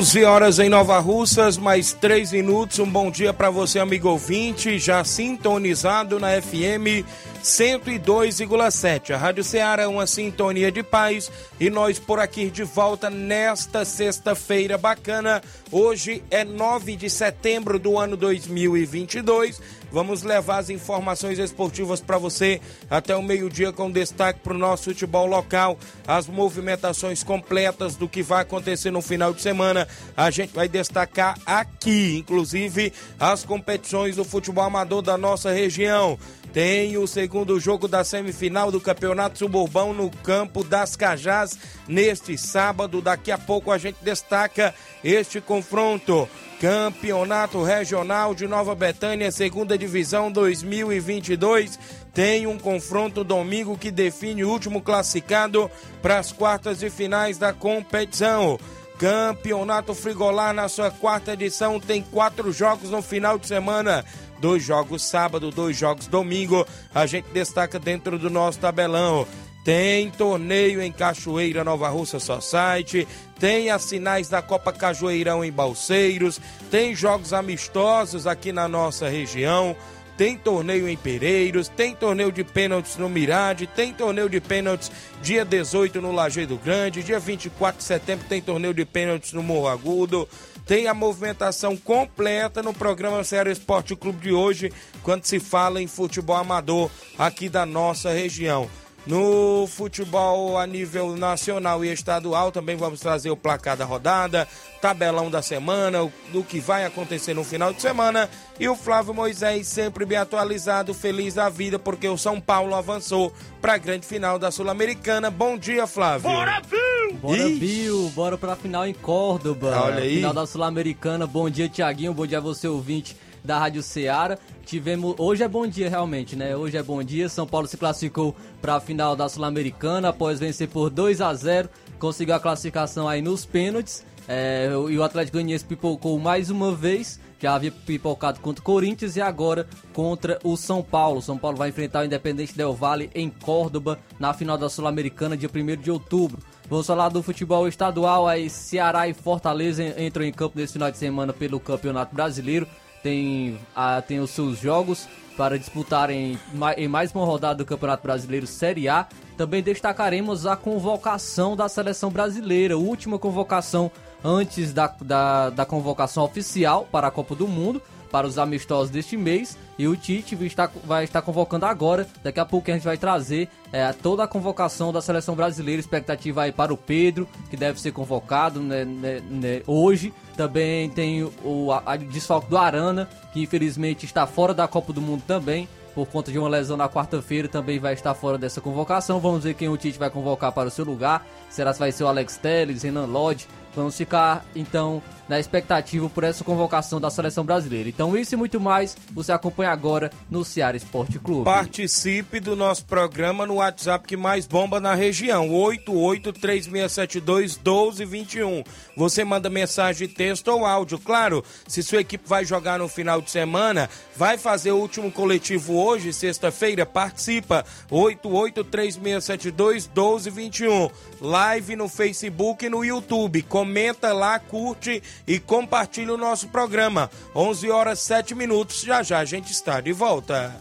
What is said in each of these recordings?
11 horas em Nova Russas, mais 3 minutos. Um bom dia para você, amigo ouvinte, já sintonizado na FM 102,7. A Rádio Ceará é uma sintonia de paz e nós por aqui de volta nesta sexta-feira bacana. Hoje é 9 de setembro do ano 2022. Vamos levar as informações esportivas para você até o meio-dia com destaque para o nosso futebol local, as movimentações completas do que vai acontecer no final de semana. A gente vai destacar aqui, inclusive, as competições do futebol amador da nossa região. Tem o segundo jogo da semifinal do Campeonato Suburbão no campo das Cajás neste sábado. Daqui a pouco a gente destaca este confronto. Campeonato Regional de Nova Betânia, segunda divisão 2022. Tem um confronto domingo que define o último classificado para as quartas de finais da competição. Campeonato Frigolar na sua quarta edição tem quatro jogos no final de semana dois jogos sábado, dois jogos domingo. A gente destaca dentro do nosso tabelão. Tem torneio em Cachoeira, Nova Russa Society. Tem as sinais da Copa Cajueirão em Balseiros. Tem jogos amistosos aqui na nossa região. Tem torneio em Pereiros. Tem torneio de pênaltis no Mirade. Tem torneio de pênaltis dia 18 no Lajeado Grande. Dia 24 de setembro tem torneio de pênaltis no Morro Agudo tem a movimentação completa no programa Sério Esporte Clube de hoje, quando se fala em futebol amador aqui da nossa região. No futebol a nível nacional e estadual também vamos trazer o placar da rodada, tabelão da semana, do que vai acontecer no final de semana. E o Flávio Moisés sempre bem atualizado, feliz da vida, porque o São Paulo avançou para a grande final da Sul-Americana. Bom dia, Flávio. Bora, Bill! Bora, Ixi. Bill! Bora para a final em Córdoba. Olha aí. Final da Sul-Americana. Bom dia, Tiaguinho. Bom dia a você, ouvinte da Rádio Ceará. Tivemos. Hoje é bom dia, realmente, né? Hoje é bom dia. São Paulo se classificou para a final da Sul-Americana após vencer por 2 a 0 Conseguiu a classificação aí nos pênaltis. É, e o Atlético Goianiense pipocou mais uma vez. Já havia pipocado contra o Corinthians e agora contra o São Paulo. São Paulo vai enfrentar o Independente Del Valle em Córdoba na final da Sul-Americana, dia 1 de outubro. Vamos falar do futebol estadual. Aí Ceará e Fortaleza entram em campo nesse final de semana pelo Campeonato Brasileiro tem, a, tem os seus jogos para disputarem em mais uma rodada do Campeonato Brasileiro Série A. Também destacaremos a convocação da seleção brasileira, última convocação antes da, da, da convocação oficial para a Copa do Mundo para os amistosos deste mês. E o Tite vai estar, vai estar convocando agora. Daqui a pouco a gente vai trazer é, toda a convocação da seleção brasileira. Expectativa aí para o Pedro, que deve ser convocado né, né, né, hoje. Também tem o a, desfalque do Arana, que infelizmente está fora da Copa do Mundo também por conta de uma lesão na quarta-feira, também vai estar fora dessa convocação. Vamos ver quem o Tite vai convocar para o seu lugar. Será que vai ser o Alex Telles, Renan Lodge? Vamos ficar, então, na expectativa por essa convocação da seleção brasileira. Então, isso e muito mais, você acompanha agora no Ceará Esporte Clube. Participe do nosso programa no WhatsApp que mais bomba na região, 8836721221. Você manda mensagem, texto ou áudio. Claro, se sua equipe vai jogar no final de semana, vai fazer o último coletivo hoje, sexta-feira, participa, 8836721221. Live no Facebook e no YouTube. Comenta lá, curte e compartilhe o nosso programa. 11 horas 7 minutos. Já já a gente está de volta.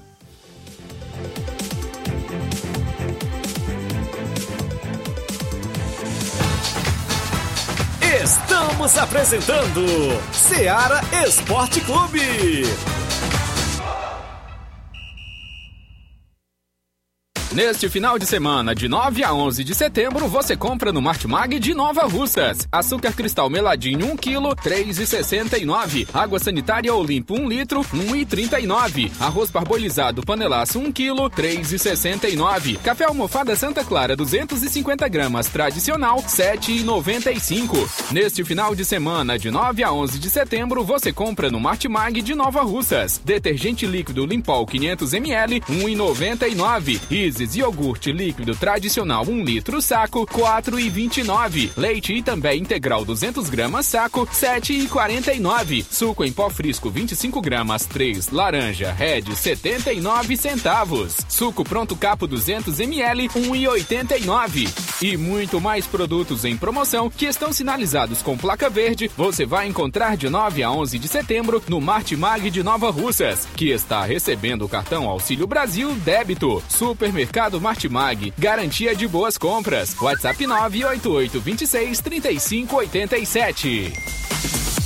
Estamos apresentando Seara Esporte Clube. Neste final de semana, de 9 a 11 de setembro, você compra no Martimag de Nova Russas. Açúcar cristal meladinho 1 kg, 3,69. Água sanitária Olimpo 1 litro, 1,39. Arroz parbolizado panelaço 1 kg, 3,69. Café almofada Santa Clara 250 gramas tradicional, 7,95. Neste final de semana, de 9 a 11 de setembro, você compra no Martimag de Nova Russas. Detergente líquido Limpol 500 ml, 1,99. Isis iogurte líquido tradicional 1 litro saco, 4,29. Leite e também integral 200 gramas saco, 7,49. Suco em pó frisco 25 gramas 3, laranja Red 79 centavos. Suco pronto capo 200 ml 1,89. E muito mais produtos em promoção que estão sinalizados com placa verde. Você vai encontrar de 9 a 11 de setembro no Martimag de Nova Russas, que está recebendo o cartão Auxílio Brasil débito. Supermercado Supermercado Martimag. Garantia de boas compras. WhatsApp 988 26 35 87.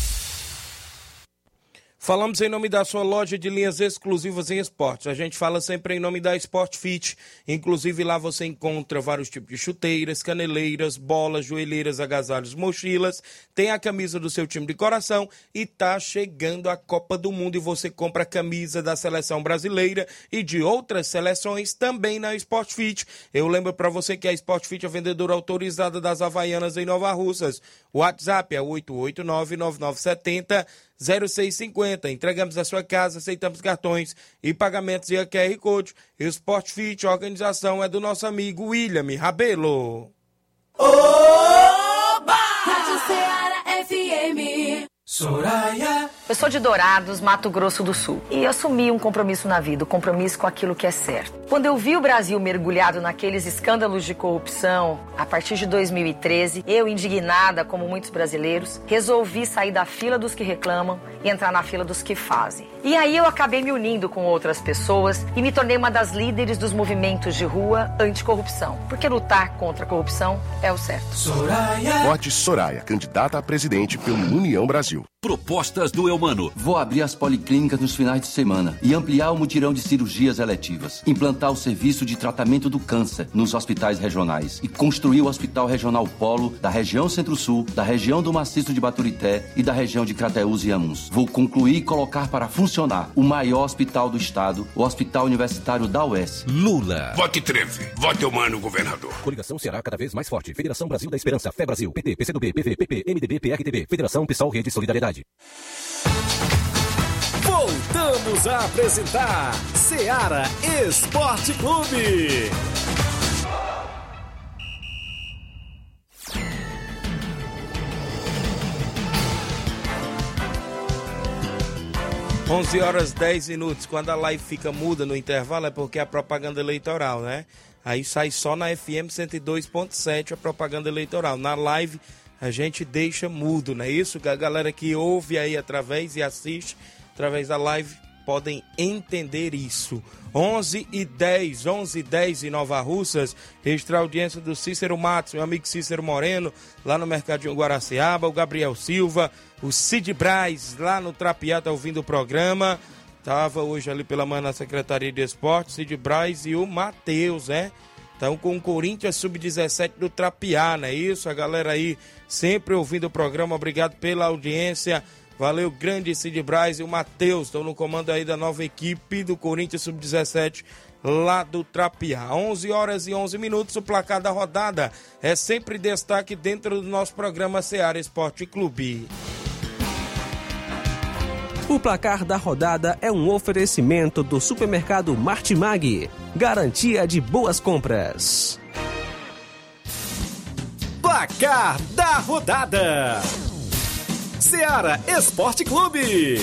Falamos em nome da sua loja de linhas exclusivas em esportes. A gente fala sempre em nome da Sport Fit. Inclusive lá você encontra vários tipos de chuteiras, caneleiras, bolas, joelheiras, agasalhos, mochilas. Tem a camisa do seu time de coração e tá chegando a Copa do Mundo e você compra a camisa da seleção brasileira e de outras seleções também na Sport Fit. Eu lembro para você que a Sport Fit é a vendedora autorizada das Havaianas em Nova Russas. O WhatsApp é 889 9970 0650. Entregamos a sua casa, aceitamos cartões e pagamentos via QR Code. Sport Fit, a organização é do nosso amigo William Rabelo. Oba! Rádio Ceará FM. Soraya. Eu sou de Dourados, Mato Grosso do Sul. E assumi um compromisso na vida, um compromisso com aquilo que é certo. Quando eu vi o Brasil mergulhado naqueles escândalos de corrupção, a partir de 2013, eu, indignada, como muitos brasileiros, resolvi sair da fila dos que reclamam e entrar na fila dos que fazem. E aí eu acabei me unindo com outras pessoas e me tornei uma das líderes dos movimentos de rua anticorrupção. Porque lutar contra a corrupção é o certo. Soraya. Vote Soraya, candidata a presidente pelo União Brasil. Propostas do Eumano. Vou abrir as policlínicas nos finais de semana e ampliar o mutirão de cirurgias eletivas. Implantar o serviço de tratamento do câncer nos hospitais regionais e construir o Hospital Regional Polo da região Centro-Sul, da região do Maciço de Baturité e da região de Crateús e Amuns. Vou concluir e colocar para funcionar o maior hospital do estado, o Hospital Universitário da UES. Lula. Vote 13. Vote Eumano, governador. Coligação será cada vez mais forte. Federação Brasil da Esperança. Fé Brasil. PT, PCdoB, PV, PP, MDB, PRTB. Federação Pessoal Rede Solidariedade. Voltamos a apresentar Seara Esporte Clube. 11 horas 10 minutos. Quando a live fica muda no intervalo é porque é a propaganda eleitoral, né? Aí sai só na FM 102.7 a propaganda eleitoral. Na live a gente deixa mudo, não é isso? A galera que ouve aí através e assiste através da live podem entender isso. 11 e 10, 11 e 10 em Nova Russas, registrar a audiência do Cícero Matos, meu amigo Cícero Moreno, lá no Mercadinho Guaraciaba, o Gabriel Silva, o Cid Braz, lá no Trapiá, tá ouvindo o programa. Tava hoje ali pela manhã na Secretaria de Esportes, Cid Braz e o Matheus, né? Estão com o Corinthians Sub-17 do Trapiá, não é isso? A galera aí sempre ouvindo o programa, obrigado pela audiência. Valeu, grande Cid Braz e o Matheus, estão no comando aí da nova equipe do Corinthians Sub-17 lá do Trapiá. 11 horas e 11 minutos, o placar da rodada é sempre destaque dentro do nosso programa Seara Esporte Clube. O placar da rodada é um oferecimento do supermercado Martimag. Garantia de boas compras. Placar da rodada: Seara Esporte Clube.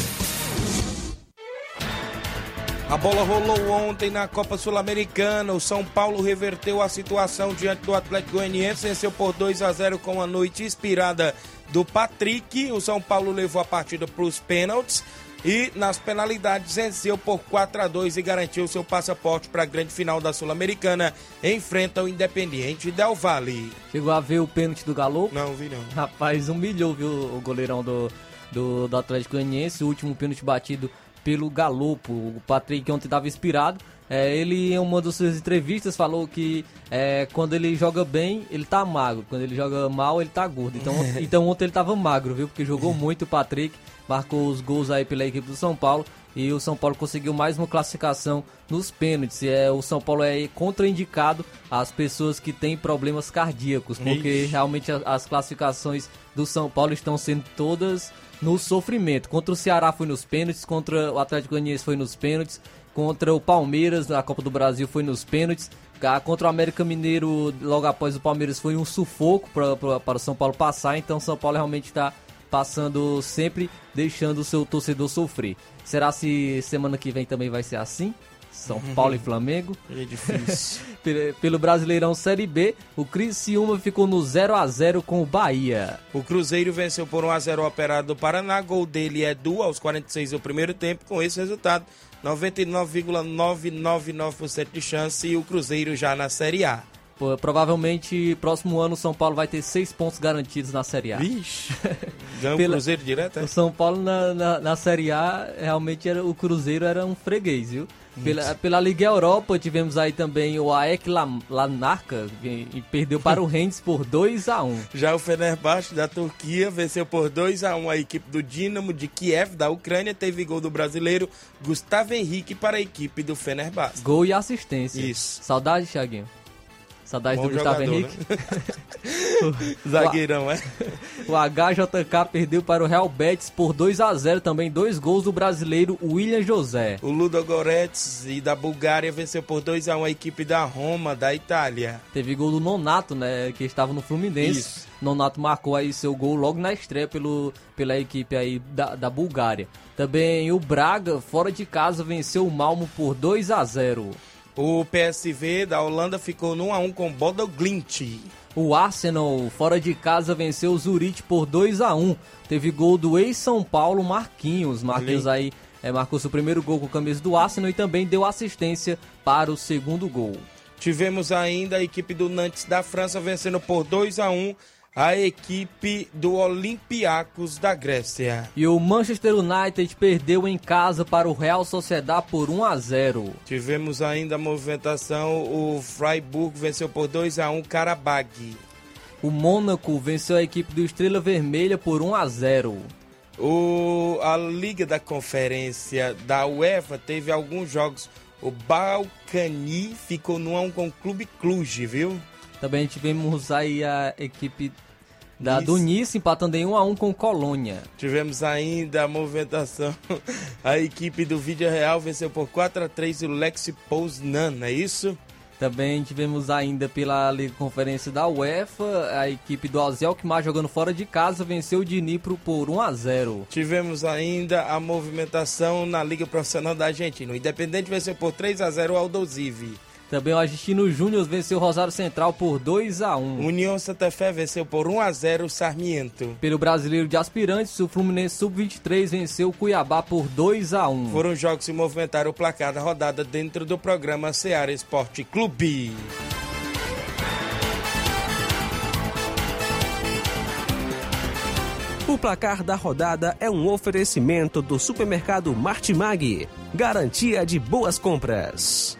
A bola rolou ontem na Copa Sul-Americana. O São Paulo reverteu a situação diante do Atlético Goianiense, venceu por 2 a 0 com a noite inspirada do Patrick. O São Paulo levou a partida para os pênaltis. e nas penalidades venceu por 4 a 2 e garantiu seu passaporte para a grande final da Sul-Americana. Enfrenta o Independiente Del Valle. Chegou a ver o pênalti do Galo? Não, vi não. Rapaz, humilhou, viu, o goleirão do, do, do Atlético Goianiense, o último pênalti batido pelo Galopo. O Patrick ontem estava inspirado. É, ele, em uma das suas entrevistas, falou que é, quando ele joga bem, ele tá magro. Quando ele joga mal, ele tá gordo. Então, então ontem ele tava magro, viu? Porque jogou muito o Patrick, marcou os gols aí pela equipe do São Paulo. E o São Paulo conseguiu mais uma classificação nos pênaltis. É, o São Paulo é contraindicado às pessoas que têm problemas cardíacos, porque Ixi. realmente as classificações do São Paulo estão sendo todas no sofrimento. Contra o Ceará foi nos pênaltis, contra o Atlético Goianiense foi nos pênaltis, contra o Palmeiras na Copa do Brasil foi nos pênaltis, Ah, contra o América Mineiro logo após o Palmeiras foi um sufoco para o São Paulo passar, então São Paulo realmente está passando sempre deixando o seu torcedor sofrer. Será se semana que vem também vai ser assim? São Paulo e Flamengo? É difícil. Pelo- Brasileirão Série B, o Criciúma ficou no 0 a 0 com o Bahia. O Cruzeiro venceu por 1x0 o Operário do Paraná. Gol dele é Du aos 46 do primeiro tempo. Com esse resultado, 99,999% de chance e o Cruzeiro já na Série A. Provavelmente, próximo ano, o São Paulo vai ter seis pontos garantidos na Série A. Vixe, ganhou o Pela- Cruzeiro direto, é? O São Paulo na, na, na Série A, realmente era, o Cruzeiro era um freguês, viu? Pela, pela Liga Europa, tivemos aí também o AEK La- Lanarka, e, e perdeu para o Rennes por 2 a 1 Já o Fenerbahçe da Turquia venceu por 2 a 1 a equipe do Dinamo de Kiev da Ucrânia. Teve gol do brasileiro Gustavo Henrique para a equipe do Fenerbahçe. Gol e assistência. Isso. Saudade, Thiaguinho? Saudade Bom do Gustavo jogador, Henrique? Zagueirão, é? O HJK perdeu para o Real Betis por 2 a 0 também, dois gols do brasileiro William José. O Ludo Goretz e da Bulgária venceu por 2 a 1 a equipe da Roma da Itália. Teve gol do Nonato, né, que estava no Fluminense. Isso. Nonato marcou aí seu gol logo na estreia pelo, pela equipe aí da, da Bulgária. Também o Braga, fora de casa, venceu o Malmo por 2 a 0 O PSV da Holanda ficou no 1 a 1 com Bodo Glint. O Arsenal, fora de casa, venceu o Zurich por 2 a 1 Teve gol do ex-São Paulo, Marquinhos. Marquinhos aí é, marcou seu primeiro gol com a camisa do Arsenal e também deu assistência para o segundo gol. Tivemos ainda a equipe do Nantes da França vencendo por 2 a 1 a equipe do Olympiacos da Grécia. E o Manchester United perdeu em casa para o Real Sociedad por 1 a 0 Tivemos ainda a movimentação, o Freiburg venceu por 2 a 1 Karabag. O Mônaco venceu a equipe do Estrela Vermelha por 1 a 0 O, a Liga da Conferência da UEFA teve alguns jogos. O Balcani ficou no 1 a 1 com o Clube Cluj, viu? Também tivemos aí a equipe da Nice. do Nice empatando em 1 a 1 com Colônia. Tivemos ainda a movimentação. A equipe do Vídeo Real venceu por 4 a 3 o Lexi Poznan, não é isso? Também tivemos ainda pela Liga Conferência da UEFA, a equipe do Alzheimer jogando fora de casa venceu o Dnipro por 1 a 0. Tivemos ainda a movimentação na Liga Profissional da Argentina. O Independente venceu por 3 a 0 o Aldosivi. Também o Argentino Júnior venceu o Rosário Central por 2 a 1. União Santa Fé venceu por 1 a 0 o Sarmiento. Pelo Brasileiro de Aspirantes, o Fluminense Sub-23 venceu o Cuiabá por 2 a 1. Foram jogos que movimentaram o placar da rodada dentro do programa Seara Esporte Clube. O placar da rodada é um oferecimento do supermercado Martimag. Garantia de boas compras.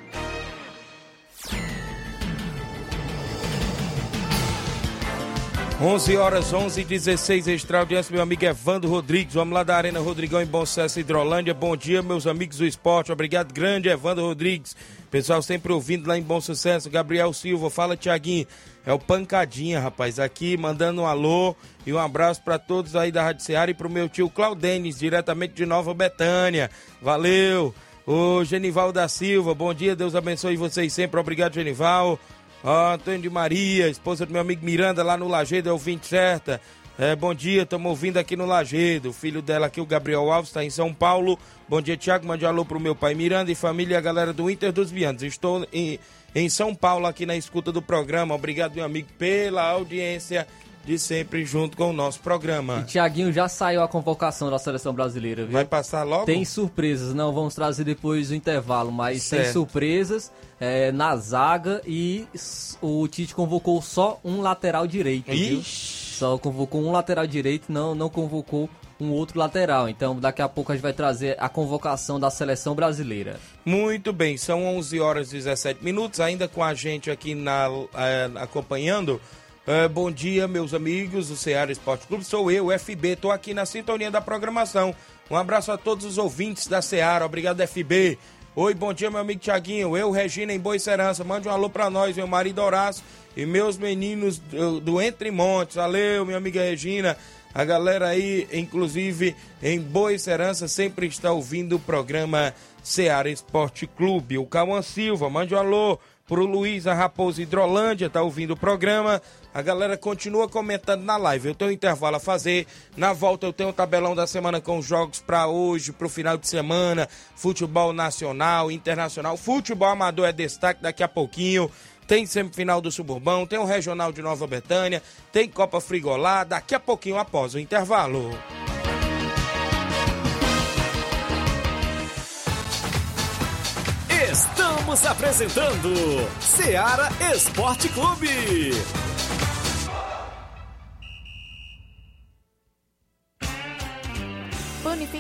Onze horas 11 e 16 extra audiência, meu amigo Evandro Rodrigues. Vamos lá da Arena Rodrigão em Bom Sucesso, Hidrolândia. Bom dia, meus amigos do esporte. Obrigado, grande Evandro Rodrigues. Pessoal sempre ouvindo lá em Bom Sucesso. Gabriel Silva, fala Tiaguinho. É o Pancadinha, rapaz, aqui mandando um alô e um abraço para todos aí da Rádio Seara e pro meu tio Claudenis, diretamente de Nova Betânia. Valeu. O Genival da Silva, bom dia, Deus abençoe vocês sempre. Obrigado, Genival. Antônio de Maria, esposa do meu amigo Miranda, lá no Lagedo, é ouvinte certa. É, bom dia, estamos ouvindo aqui no Lagedo. O filho dela aqui, o Gabriel Alves, está em São Paulo. Bom dia, Tiago. Mande alô pro meu pai Miranda e família e a galera do Inter dos Vianos. Estou em, em São Paulo, aqui na escuta do programa. Obrigado, meu amigo, pela audiência de sempre junto com o nosso programa. E Tiaguinho já saiu a convocação da seleção brasileira, viu? Vai passar logo? Tem surpresas, não vamos trazer depois do intervalo, mas Certo. tem surpresas é, na zaga e o Tite convocou só um lateral direito. Só convocou um lateral direito, não, não convocou um outro lateral. Então daqui a pouco a gente vai trazer a convocação da seleção brasileira. Muito bem, são 11 horas e 17 minutos, ainda com a gente aqui na, eh, acompanhando. Eh, bom dia, meus amigos do Ceará Esporte Clube. Sou eu, FB, estou aqui na sintonia da programação. Um abraço a todos os ouvintes da Ceará. Obrigado, FB. Oi, bom dia, meu amigo Tiaguinho. Eu, Regina, em Boa Serança. Mande um alô pra nós, meu marido Horácio e meus meninos do, do Entre Montes. Valeu, minha amiga Regina. A galera aí, inclusive em Boa Serança, sempre está ouvindo o programa Ceará Esporte Clube. O Cauã Silva, mande um alô pro Luiz a Raposa Hidrolândia, tá ouvindo o programa. A galera continua comentando na live. Eu tenho um intervalo a fazer. Na volta eu tenho o tabelão da semana com os jogos para hoje, pro final de semana. Futebol nacional, internacional. Futebol amador é destaque daqui a pouquinho. Tem semifinal do Suburbão, tem o Regional de Nova Betânia, tem Copa Frigolá, daqui a pouquinho após o intervalo. Estamos apresentando Seara Esporte Clube.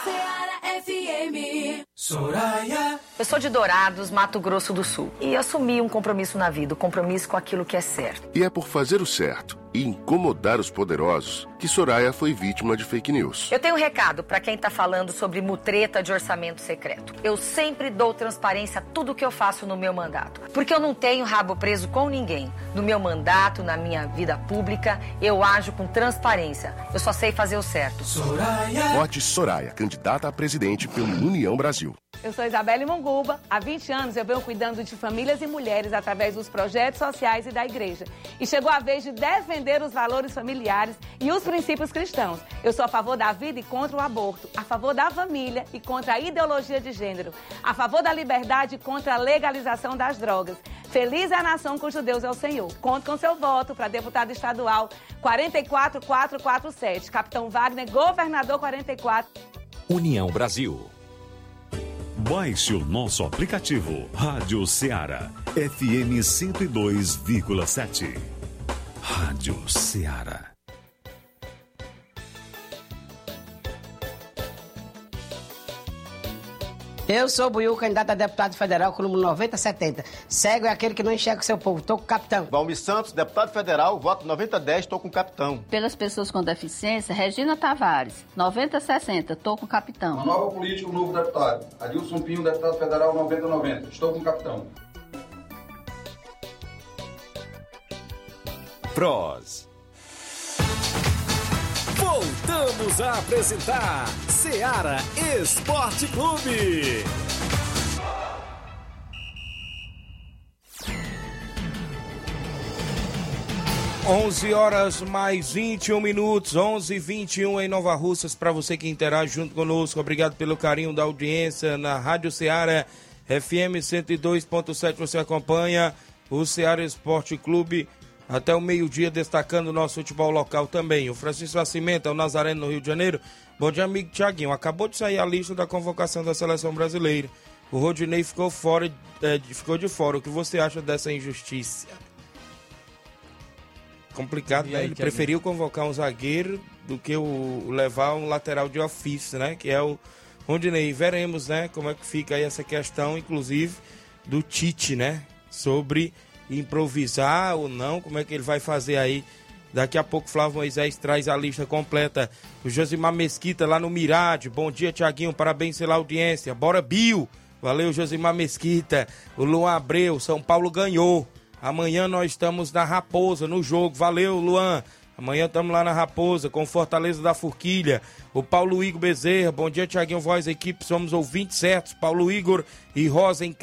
Rádio Ceará FM. Soraya. Eu sou de Dourados, Mato Grosso do Sul. E assumi um compromisso na vida, o compromisso com aquilo que é certo. E é por fazer o certo e incomodar os poderosos que Soraya foi vítima de fake news. Eu tenho um recado para quem tá falando sobre mutreta de orçamento secreto. Eu sempre dou transparência a tudo que eu faço no meu mandato. Porque eu não tenho rabo preso com ninguém. No meu mandato, na minha vida pública, eu ajo com transparência. Eu só sei fazer o certo. Vote Soraya, candidata a presidente pelo União Brasil. Eu sou Isabelle Há 20 anos eu venho cuidando de famílias e mulheres através dos projetos sociais e da igreja. E chegou a vez de defender os valores familiares e os princípios cristãos. Eu sou a favor da vida e contra o aborto, a favor da família e contra a ideologia de gênero, a favor da liberdade e contra a legalização das drogas. Feliz é a nação cujo Deus é o Senhor. Conto com seu voto para deputado estadual 44447. Capitão Wagner, governador 44. União Brasil. Baixe o nosso aplicativo Rádio Ceará FM 102,7. Rádio Ceará. Eu sou Buiu, candidato a deputado federal com o número 9070. Cego é aquele que não enxerga o seu povo. Tô com o capitão. Valmir Santos, deputado federal, voto 9010, tô com o capitão. Pelas pessoas com deficiência, Regina Tavares, 9060, tô com o capitão. Uma nova política, um novo deputado. Adilson Pinho, deputado federal 9090. Estou com o capitão. Pros. Voltamos a apresentar Seara Esporte Clube. 11 horas mais 21 minutos, 11 e 21 em Nova Russas. Para você que interage junto conosco, obrigado pelo carinho da audiência na Rádio Ceará FM 102.7. Você acompanha o Ceará Esporte Clube até o meio-dia, destacando o nosso futebol local também. O Francisco Nascimento, é o Nazareno, no Rio de Janeiro. Bom dia, amigo Tiaguinho. Acabou de sair a lista da convocação da seleção brasileira. O Rodinei ficou, fora, é, ficou de fora. O que você acha dessa injustiça? Complicado, né? aí, Ele Thiaguinho? preferiu convocar um zagueiro do que o levar um lateral de ofício, né? Que é o Rondinei. Veremos, né? Como é que fica aí essa questão, inclusive, do Tite, né? Sobre improvisar ou não, como é que ele vai fazer aí. Daqui a pouco Flávio Moisés traz a lista completa. O Josimar Mesquita lá no Mirade. Bom dia, Tiaguinho. Parabéns pela audiência. Bora, Bill. Valeu, Josimar Mesquita. O Luan Abreu, São Paulo ganhou. Amanhã nós estamos na Raposa, no jogo. Valeu, Luan. Amanhã estamos lá na Raposa, com Fortaleza da Forquilha. O Paulo Igor Bezerra, bom dia, Tiaguinho Voz, equipe, somos ouvintes certos. Paulo Igor e Rosa em.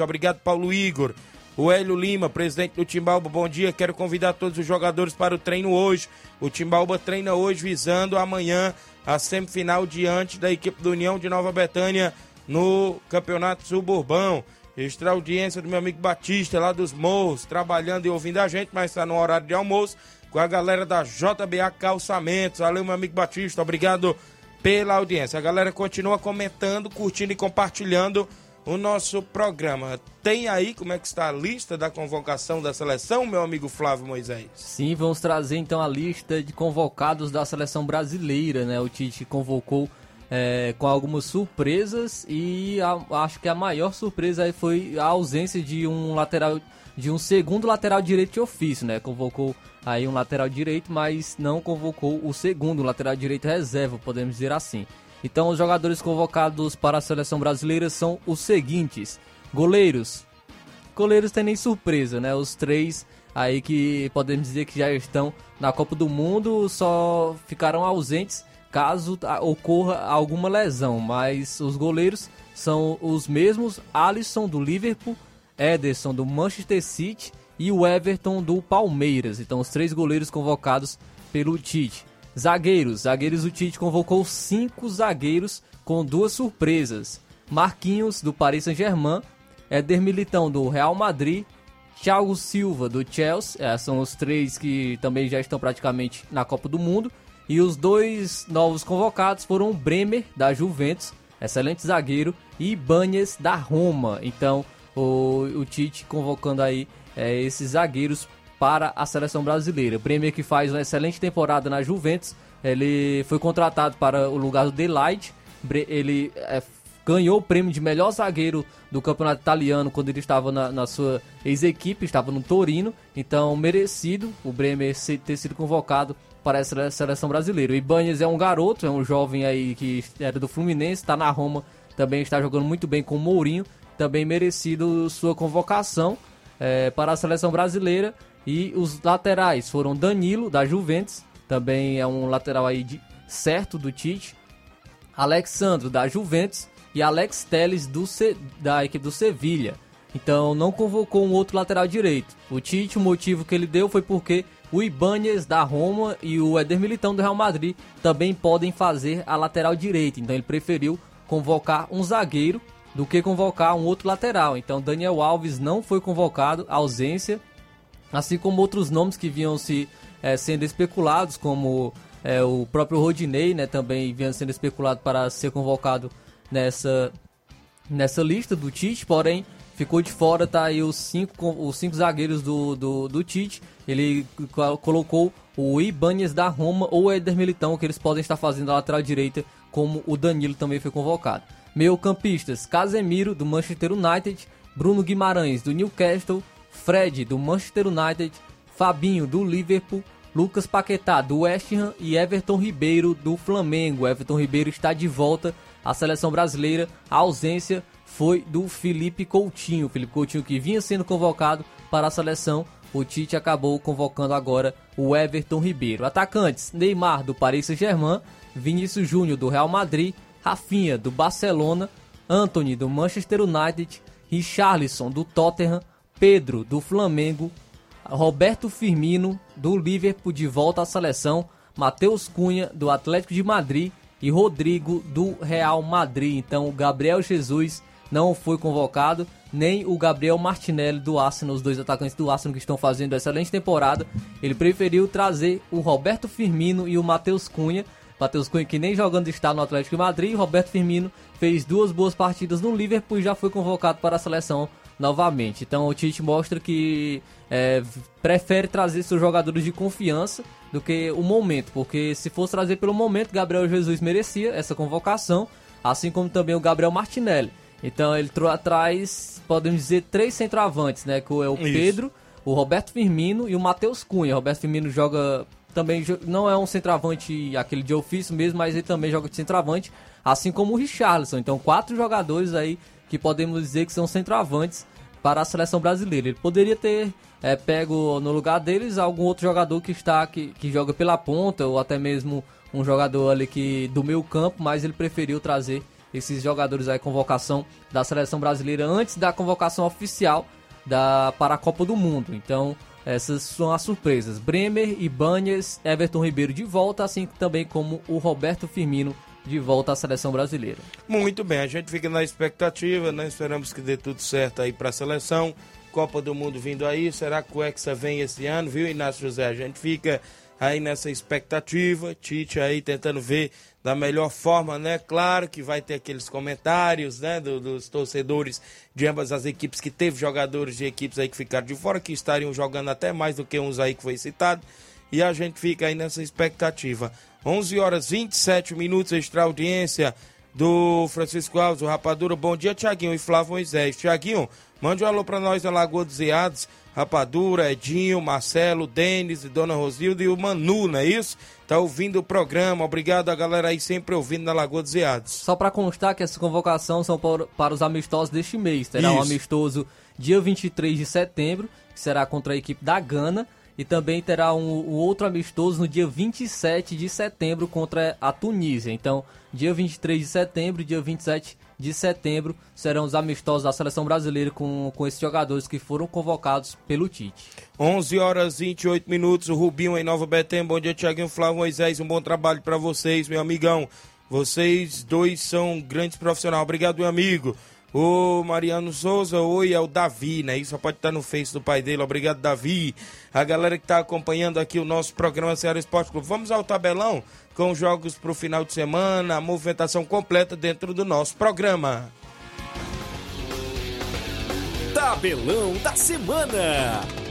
Obrigado, Paulo Igor. O Hélio Lima, presidente do Timbalba, bom dia. Quero convidar todos os jogadores para o treino hoje. O Timbalba treina hoje, visando amanhã a semifinal diante da equipe do União de Nova Betânia no Campeonato Suburbão. Extra audiência do meu amigo Batista, lá dos Morros, trabalhando e ouvindo a gente, mas está no horário de almoço, com a galera da JBA Calçamentos. Valeu, meu amigo Batista, obrigado pela audiência. A galera continua comentando, curtindo e compartilhando o nosso programa. Tem aí como é que está a lista da convocação da seleção, meu amigo Flávio Moisés? Sim, vamos trazer então a lista de convocados da seleção brasileira, né? O Tite convocou é, com algumas surpresas e a, acho que a maior surpresa aí foi a ausência de um lateral, de um segundo lateral direito de ofício, né? Convocou aí um lateral direito, mas não convocou o segundo lateral direito reserva, podemos dizer assim. Então os jogadores convocados para a seleção brasileira são os seguintes: goleiros. Goleiros tem nem surpresa, né? Os três aí que podemos dizer que já estão na Copa do Mundo só ficaram ausentes caso ocorra alguma lesão, mas os goleiros são os mesmos: Alisson do Liverpool, Ederson do Manchester City e o Everton do Palmeiras. Então, os três goleiros convocados pelo Tite. Zagueiros: zagueiros, o Tite convocou cinco zagueiros com duas surpresas: Marquinhos do Paris Saint-Germain, Éder Militão do Real Madrid. Thiago Silva do Chelsea, é, são os três que também já estão praticamente na Copa do Mundo. E os dois novos convocados foram o Bremer, da Juventus, excelente zagueiro, e Ibanez, da Roma. Então, o, o Tite convocando aí é, esses zagueiros para a seleção brasileira. Bremer que faz uma excelente temporada na Juventus, ele foi contratado para o lugar do Delight, ele é, ganhou o prêmio de melhor zagueiro do campeonato italiano quando ele estava na, na sua ex-equipe, estava no Torino, então merecido o Bremer ter sido convocado para a seleção brasileira. O Ibanez é um garoto, é um jovem aí que era do Fluminense, está na Roma, também está jogando muito bem com o Mourinho, também merecido sua convocação é, para a seleção brasileira. E os laterais foram Danilo, da Juventus, também é um lateral aí de, certo do Tite, Alexandro, da Juventus, e Alex Teles, do da equipe do Sevilha. Então não convocou um outro lateral direito. O Tite, o motivo que ele deu foi porque o Ibanez da Roma e o Eder Militão do Real Madrid também podem fazer a lateral direita. Então ele preferiu convocar um zagueiro do que convocar um outro lateral. Então Daniel Alves não foi convocado, ausência, assim como outros nomes que vinham se é, sendo especulados, como é, o próprio Rodinei, né, também vinha sendo especulado para ser convocado nessa nessa lista do Tite, porém ficou de fora, tá aí os cinco, os cinco zagueiros do, do, do Tite. Ele colocou o Ibanez da Roma ou o Eder Militão, que eles podem estar fazendo a lateral direita, como o Danilo também foi convocado. Meio campistas, Casemiro, do Manchester United, Bruno Guimarães, do Newcastle, Fred, do Manchester United, Fabinho, do Liverpool, Lucas Paquetá, do West Ham e Everton Ribeiro, do Flamengo. Everton Ribeiro está de volta à seleção brasileira. A ausência foi do Felipe Coutinho. Felipe Coutinho que vinha sendo convocado para a seleção. O Tite acabou convocando agora o Everton Ribeiro. Atacantes: Neymar do Paris Saint-Germain, Vinícius Júnior do Real Madrid, Rafinha do Barcelona, Anthony do Manchester United, Richarlison do Tottenham, Pedro do Flamengo, Roberto Firmino do Liverpool de volta à seleção, Matheus Cunha do Atlético de Madrid e Rodrigo do Real Madrid. Então, Gabriel Jesus não foi convocado, nem o Gabriel Martinelli do Arsenal, os dois atacantes do Arsenal que estão fazendo excelente temporada. Ele preferiu trazer o Roberto Firmino e o Matheus Cunha. Matheus Cunha que nem jogando está no Atlético de Madrid, Roberto Firmino fez duas boas partidas no Liverpool e já foi convocado para a seleção novamente. Então o Tite mostra que é, prefere trazer seus jogadores de confiança do que o momento, porque se fosse trazer pelo momento, Gabriel Jesus merecia essa convocação, assim como também o Gabriel Martinelli. Então ele traz, podemos dizer, três centroavantes, né? Que é o Pedro, Isso. o Roberto Firmino e o Matheus Cunha. O Roberto Firmino joga também não é um centroavante aquele de ofício mesmo, mas ele também joga de centroavante, assim como o Richarlison. Então, quatro jogadores aí que podemos dizer que são centroavantes para a seleção brasileira. Ele poderia ter é, pego no lugar deles algum outro jogador que está que, que joga pela ponta ou até mesmo um jogador ali que do meio campo, mas ele preferiu trazer esses jogadores aí convocação da seleção brasileira antes da convocação oficial da para a Copa do Mundo. Então, essas são as surpresas. Bremer, Ibanez, Everton Ribeiro de volta, assim também como o Roberto Firmino de volta à seleção brasileira. Muito bem, a gente fica na expectativa, né? Esperamos que dê tudo certo aí para a seleção. Copa do Mundo vindo aí, será que o Hexa vem esse ano, viu, Inácio José? A gente fica aí nessa expectativa, Tite aí tentando ver da melhor forma, né? Claro que vai ter aqueles comentários, né, do, dos torcedores de ambas as equipes que teve jogadores de equipes aí que ficaram de fora que estariam jogando até mais do que uns aí que foi citado. E a gente fica aí nessa expectativa. 11 horas 27 minutos extra audiência do Francisco Alves, o Rapadura. Bom dia, Tiaguinho e Flávio Moisés. Tiaguinho, mande um alô para nós da Lagoa dos Eados. Rapadura, Edinho, Marcelo, Denis, Dona Rosilda e o Manu, não é isso? Tá ouvindo o programa. Obrigado a galera aí sempre ouvindo na Lagoa dos Eados. Só para constar que essas convocações são para, os amistosos deste mês. Terá um Isso. amistoso dia 23 de setembro, que será contra a equipe da Gana. E também terá um, um outro amistoso no dia 27 de setembro contra a Tunísia. Então, dia 23 de setembro e dia 27 de setembro serão os amistosos da seleção brasileira com, com esses jogadores que foram convocados pelo Tite. 11 horas 28 minutos, o Rubinho em Nova Betém. Bom dia, Tiaguinho Flávio Moisés. Um bom trabalho para vocês, meu amigão. Vocês dois são grandes profissionais. Obrigado, meu amigo. O Mariano Souza, oi, é o Davi, né? Isso pode estar no Face do pai dele. Obrigado, Davi. A galera que está acompanhando aqui o nosso programa Ceará Esporte Clube. Vamos ao tabelão com os jogos para o final de semana, a movimentação completa dentro do nosso programa. Tabelão da semana.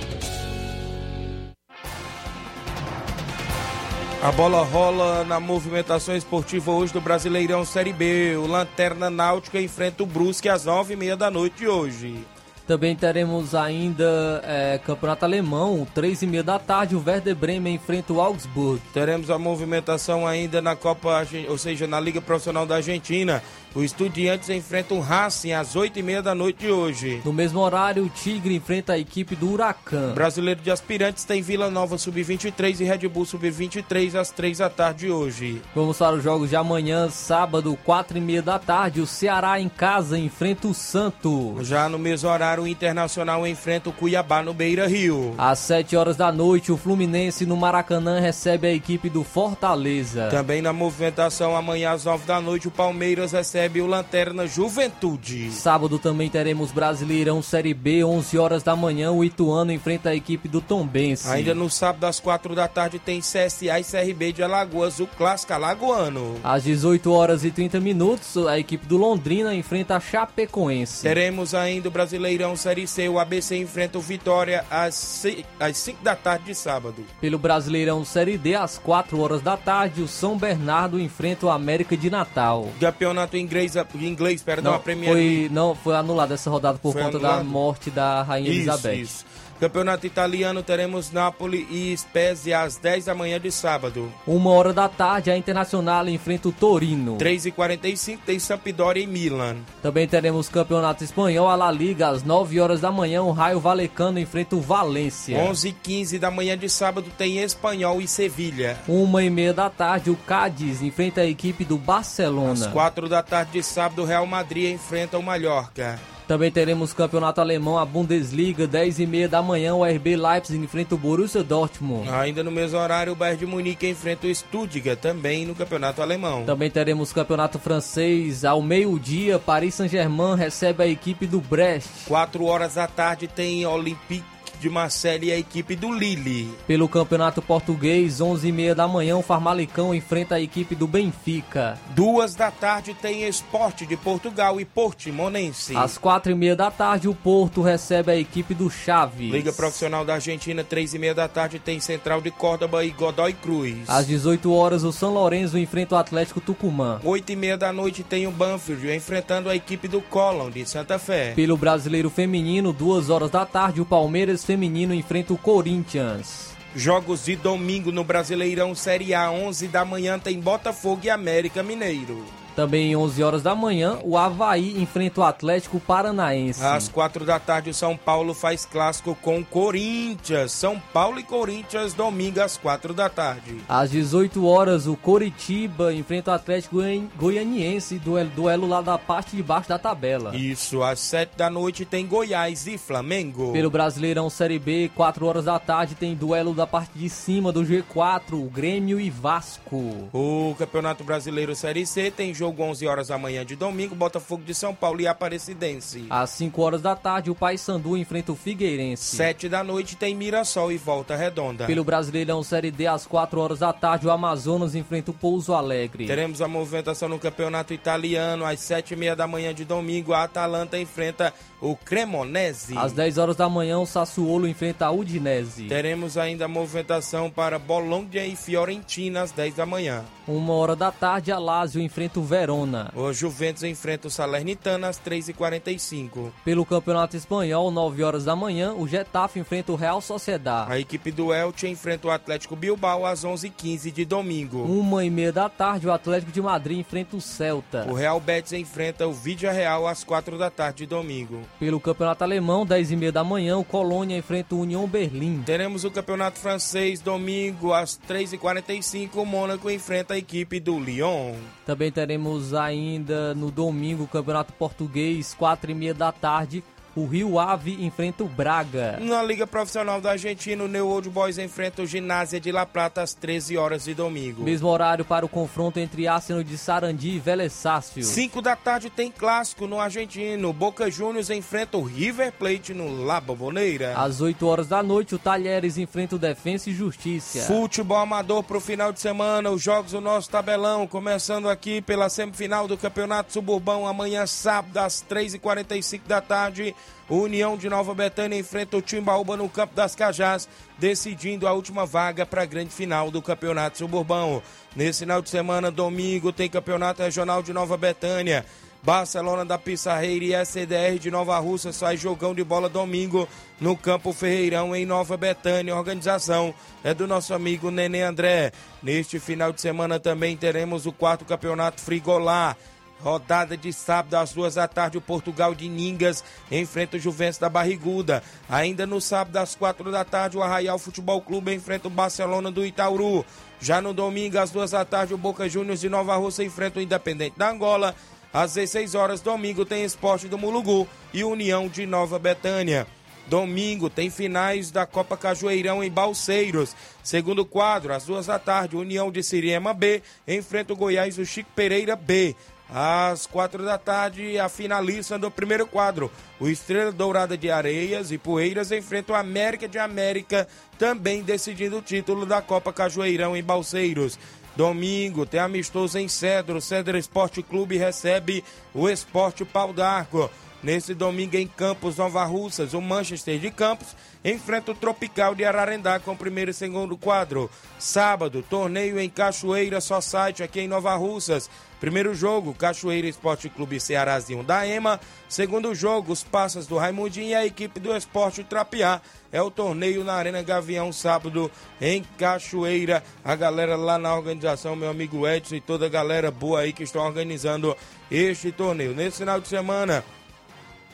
A bola rola na movimentação esportiva hoje do Brasileirão Série B. O Lanterna Náutica enfrenta o Brusque às nove e meia da noite de hoje. Também teremos ainda é, Campeonato Alemão, três e meia da tarde, o Werder Bremen enfrenta o Augsburg. Teremos a movimentação ainda na Copa, ou seja, na Liga Profissional da Argentina. O Estudiantes enfrenta o Racing às oito e meia da noite de hoje. No mesmo horário, o Tigre enfrenta a equipe do Huracan. Brasileiro de Aspirantes tem Vila Nova Sub-23 e Red Bull Sub-23 às três da tarde de hoje. Vamos para os jogos de amanhã, sábado, quatro e meia da tarde. O Ceará em casa enfrenta o Santos. Já no mesmo horário, o Internacional enfrenta o Cuiabá no Beira Rio. Às sete horas da noite, o Fluminense no Maracanã recebe a equipe do Fortaleza. Também na movimentação, amanhã às nove da noite, o Palmeiras recebe o Lanterna Juventude. Sábado também teremos Brasileirão Série B, 11 horas da manhã. O Ituano enfrenta a equipe do Tombense. Ainda no sábado, às quatro da tarde, tem CSA e CRB de Alagoas, o clássico alagoano. Às 18 horas e 30 minutos, a equipe do Londrina enfrenta a Chapecoense. Teremos ainda o Brasileirão Série C, o ABC enfrenta o Vitória às 5 da tarde de sábado. Pelo Brasileirão Série D, às 4 horas da tarde, o São Bernardo enfrenta o América de Natal. Campeonato inglês, inglês perdão, Não, a Premier foi, não, foi anulada essa rodada por Foi conta da anulado? morte da Rainha Isso, Elizabeth. isso. Campeonato italiano, teremos Napoli e Spezia às 10 da manhã de sábado. Uma hora da tarde, a Internacional enfrenta o Torino. 3h45 tem Sampdoria e Milan. Também teremos Campeonato Espanhol, a La Liga, às 9 horas da manhã, o Raio Valecano enfrenta o Valência. 11h15 da manhã de sábado tem Espanhol e Sevilha. Uma e meia da tarde, o Cádiz enfrenta a equipe do Barcelona. Às 4 da tarde de sábado, o Real Madrid enfrenta o Mallorca. Também teremos Campeonato Alemão, a Bundesliga, 10 e meia da manhã, o RB Leipzig enfrenta o Borussia Dortmund. Ainda no mesmo horário, o Bayern de Munique enfrenta o Stuttgart, também no Campeonato Alemão. Também teremos Campeonato Francês, ao meio-dia, Paris Saint-Germain recebe a equipe do Brest. 4 horas da tarde tem Olympique de Marseille e a equipe do Lille. Pelo Campeonato Português, 11 e meia da manhã, o Farmalicão enfrenta a equipe do Benfica. Duas da tarde tem Esporte de Portugal e Portimonense. Às quatro e meia da tarde, o Porto recebe a equipe do Chaves. Liga Profissional da Argentina, três e meia da tarde tem Central de Córdoba e Godoy Cruz. Às 18 horas, o São Lourenço enfrenta o Atlético Tucumã. Oito e meia da noite tem o Banfield enfrentando a equipe do Colón de Santa Fé. Pelo Brasileiro Feminino, duas horas da tarde, o Palmeiras Feminino enfrenta o Corinthians. Jogos de domingo no Brasileirão Série A, 11 da manhã tem Botafogo e América Mineiro. Também 11 horas da manhã, o Havaí enfrenta o Atlético Paranaense. Às quatro da tarde, o São Paulo faz clássico com o Corinthians. São Paulo e Corinthians, domingo às quatro da tarde. Às 18 horas, o Coritiba enfrenta o Atlético Goian- Goianiense, duelo, duelo lá da parte de baixo da tabela. Isso, às sete da noite tem Goiás e Flamengo. Pelo Brasileirão Série B, 4 horas da tarde, tem duelo da parte de cima do G4, o Grêmio e Vasco. O Campeonato Brasileiro Série C tem jogo 11 horas da manhã de domingo, Botafogo de São Paulo e Aparecidense. Às 5 horas da tarde, o Paysandu enfrenta o Figueirense. Sete da noite tem Mirassol e Volta Redonda. Pelo Brasileirão Série D, às 4 horas da tarde, o Amazonas enfrenta o Pouso Alegre. Teremos a movimentação no Campeonato Italiano, às sete e meia da manhã de domingo, a Atalanta enfrenta o Cremonese. Às 10 horas da manhã, o Sassuolo enfrenta a Udinese. Teremos ainda a movimentação para Bologna e Fiorentina às 10 da manhã. Uma hora da tarde, a Lazio enfrenta o Verona. O Juventus enfrenta o Salernitana às 3h45. Pelo Campeonato Espanhol, 9 horas da manhã, o Getafe enfrenta o Real Sociedad. A equipe do Elche enfrenta o Atlético Bilbao às 11h15 de domingo. Uma e meia da tarde, o Atlético de Madrid enfrenta o Celta. O Real Betis enfrenta o Vídea Real às 4 da tarde de domingo. Pelo Campeonato Alemão, 10 e meia da manhã, o Colônia enfrenta o União Berlim. Teremos o Campeonato Francês domingo às 3h45. O Mônaco enfrenta a equipe do Lyon. Também teremos ainda no domingo o Campeonato Português, 4 e meia da tarde. O Rio Ave enfrenta o Braga. Na Liga Profissional da Argentina, o New Old Boys enfrenta o Ginásia de La Plata às 13 horas de domingo. Mesmo horário para o confronto entre Arsenal de Sarandi e Vélez Sácio. 5 da tarde tem clássico no argentino. Boca Juniors enfrenta o River Plate no La Bombonera. Às 8 horas da noite, o Talheres enfrenta o Defensa e Justiça. Futebol amador para o final de semana, os jogos do nosso tabelão, começando aqui pela semifinal do Campeonato Suburbão, amanhã sábado às 3h45 da tarde. O União de Nova Betânia enfrenta o Timbaúba no Campo das Cajás, decidindo a última vaga para a grande final do Campeonato Suburbão. Nesse final de semana, domingo, tem Campeonato Regional de Nova Betânia. Barcelona da Pissarreira e SCDR de Nova Russa sai jogão de bola domingo no Campo Ferreirão em Nova Betânia. A organização é do nosso amigo Nenê André. Neste final de semana também teremos o quarto Campeonato Frigolá. Rodada de sábado às duas da tarde, o Portugal de Ningas enfrenta o Juventus da Barriguda. Ainda no sábado às quatro da tarde, o Arraial Futebol Clube enfrenta o Barcelona do Itauru. Já no domingo às duas da tarde, o Boca Juniors de Nova Rússia enfrenta o Independente da Angola. Às 16 horas, domingo, tem Esporte do Mulugu e União de Nova Betânia. Domingo tem finais da Copa Cajueirão em Balseiros. Segundo quadro, às duas da tarde, União de Siriema B enfrenta o Goiás o Chico Pereira B. Às quatro da tarde, a finalista do primeiro quadro. O Estrela Dourada de Areias e Poeiras enfrenta o América de América, também decidindo o título da Copa Cajueirão em Balseiros. Domingo tem amistoso em Cedro. Cedro Esporte Clube recebe o Esporte Pau d'Arco. Nesse domingo em Campos, Nova Russas, o Manchester de Campos enfrenta o Tropical de Ararendá com o primeiro e segundo quadro. Sábado, torneio em Cachoeira Society aqui em Nova Russas. Primeiro jogo, Cachoeira Esporte Clube Cearazinho da EMA. Segundo jogo, os Passas do Raimundinho e a equipe do Esporte Trapiá. É o torneio na Arena Gavião, sábado em Cachoeira. A galera lá na organização, meu amigo Edson e toda a galera boa aí que estão organizando este torneio. Nesse final de semana,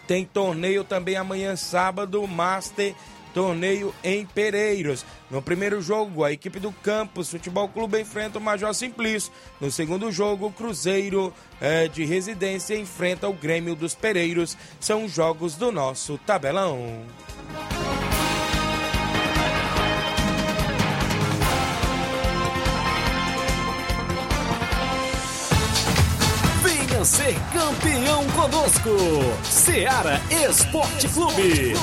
tem torneio também amanhã, sábado, Master, torneio em Pereiros. No primeiro jogo, a equipe do Campos Futebol Clube enfrenta o Major Simplício. No segundo jogo, o Cruzeiro eh, de Residência enfrenta o Grêmio dos Pereiros. São jogos do nosso tabelão. Venha ser campeão conosco. Seara Esporte Clube.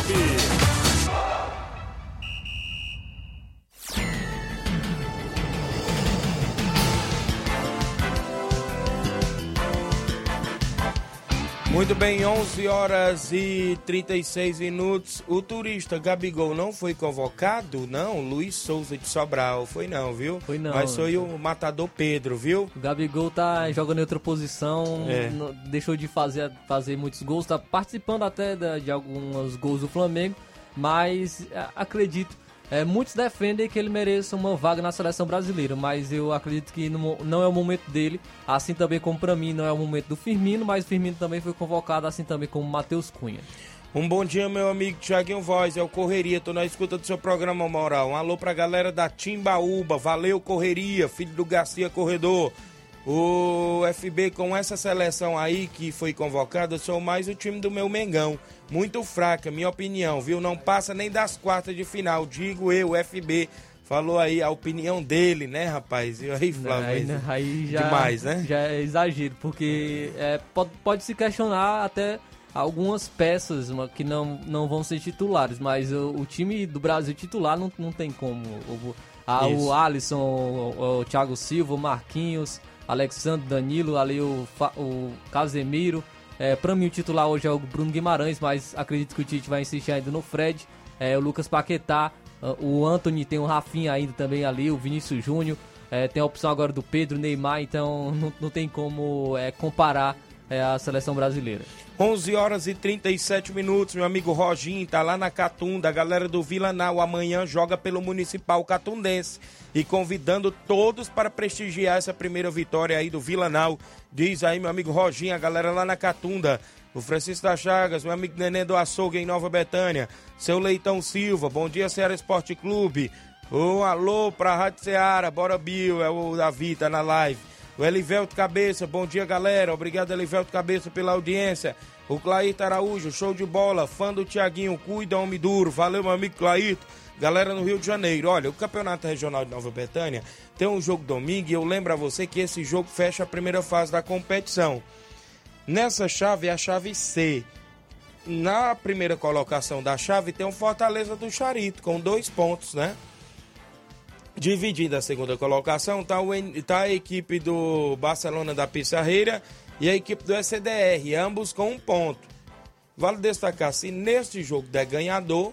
Muito bem, 11 horas e 36 minutos. O turista Gabigol não foi convocado? Não, Luiz Souza de Sobral. Foi não, viu? Foi não. Mas foi o matador Pedro, viu? O Gabigol tá jogando em outra posição, É. não- deixou de fazer, fazer muitos gols, tá participando até da- de alguns gols do Flamengo, mas acredito É, muitos defendem que ele mereça uma vaga na seleção brasileira, mas eu acredito que não, não é o momento dele, assim também como para mim não é o momento do Firmino, mas o Firmino também foi convocado, assim também como Matheus Cunha. Um bom dia, meu amigo Tiaguinho Voz, é o Correria, tô na escuta do seu programa Moral. Um alô pra galera da Timbaúba, valeu Correria, filho do Garcia Corredor. O FB com essa seleção aí que foi convocada, sou mais o time do meu Mengão. Muito fraca, minha opinião, viu? Não passa nem das quartas de final, digo eu, FB. Falou aí a opinião dele, né, rapaz? E aí, Flávio? Aí, aí, aí já, demais, né? Já é exagero, porque é, pode, pode se questionar até algumas peças que não, não vão ser titulares, mas o, o time do Brasil titular não, não tem como. O, a, o Alisson, o, o Thiago Silva, o Marquinhos, Alexandre Danilo, ali o, o Casemiro. É, para mim o titular hoje é o Bruno Guimarães, mas acredito que o Tite vai insistir ainda no Fred, é, o Lucas Paquetá, o Anthony, tem o Rafinha ainda também ali, o Vinícius Júnior. É, tem a opção agora do Pedro, Neymar, então não, não tem como é, comparar é, a seleção brasileira. 11 horas e 37 minutos, meu amigo Roginho tá lá na Catunda, a galera do Vila Nau amanhã joga pelo Municipal Catundense e convidando todos para prestigiar essa primeira vitória aí do Vila Nau. Diz aí meu amigo Roginho, a galera lá na Catunda. O Francisco da Chagas, meu amigo Nenê do Açougue em Nova Betânia. Seu Leitão Silva, bom dia Ceará Esporte Clube. Um alô pra Rádio Ceará, bora Bill, é o Davi, tá na live. O Elivelto Cabeça, bom dia galera, obrigado Elivelto Cabeça pela audiência. O Claito Araújo, show de bola, fã do Tiaguinho, cuida homem duro, valeu meu amigo Claito. Galera no Rio de Janeiro, olha, o Campeonato Regional de Nova Betânia tem um jogo domingo e eu lembro a você que esse jogo fecha a primeira fase da competição. Nessa chave é a chave C. Na primeira colocação da chave tem o Fortaleza do Charito, com dois pontos, né? Dividida a segunda colocação, está tá a equipe do Barcelona da Pissarreira e a equipe do SDR, ambos com um ponto. Vale destacar, se neste jogo der ganhador,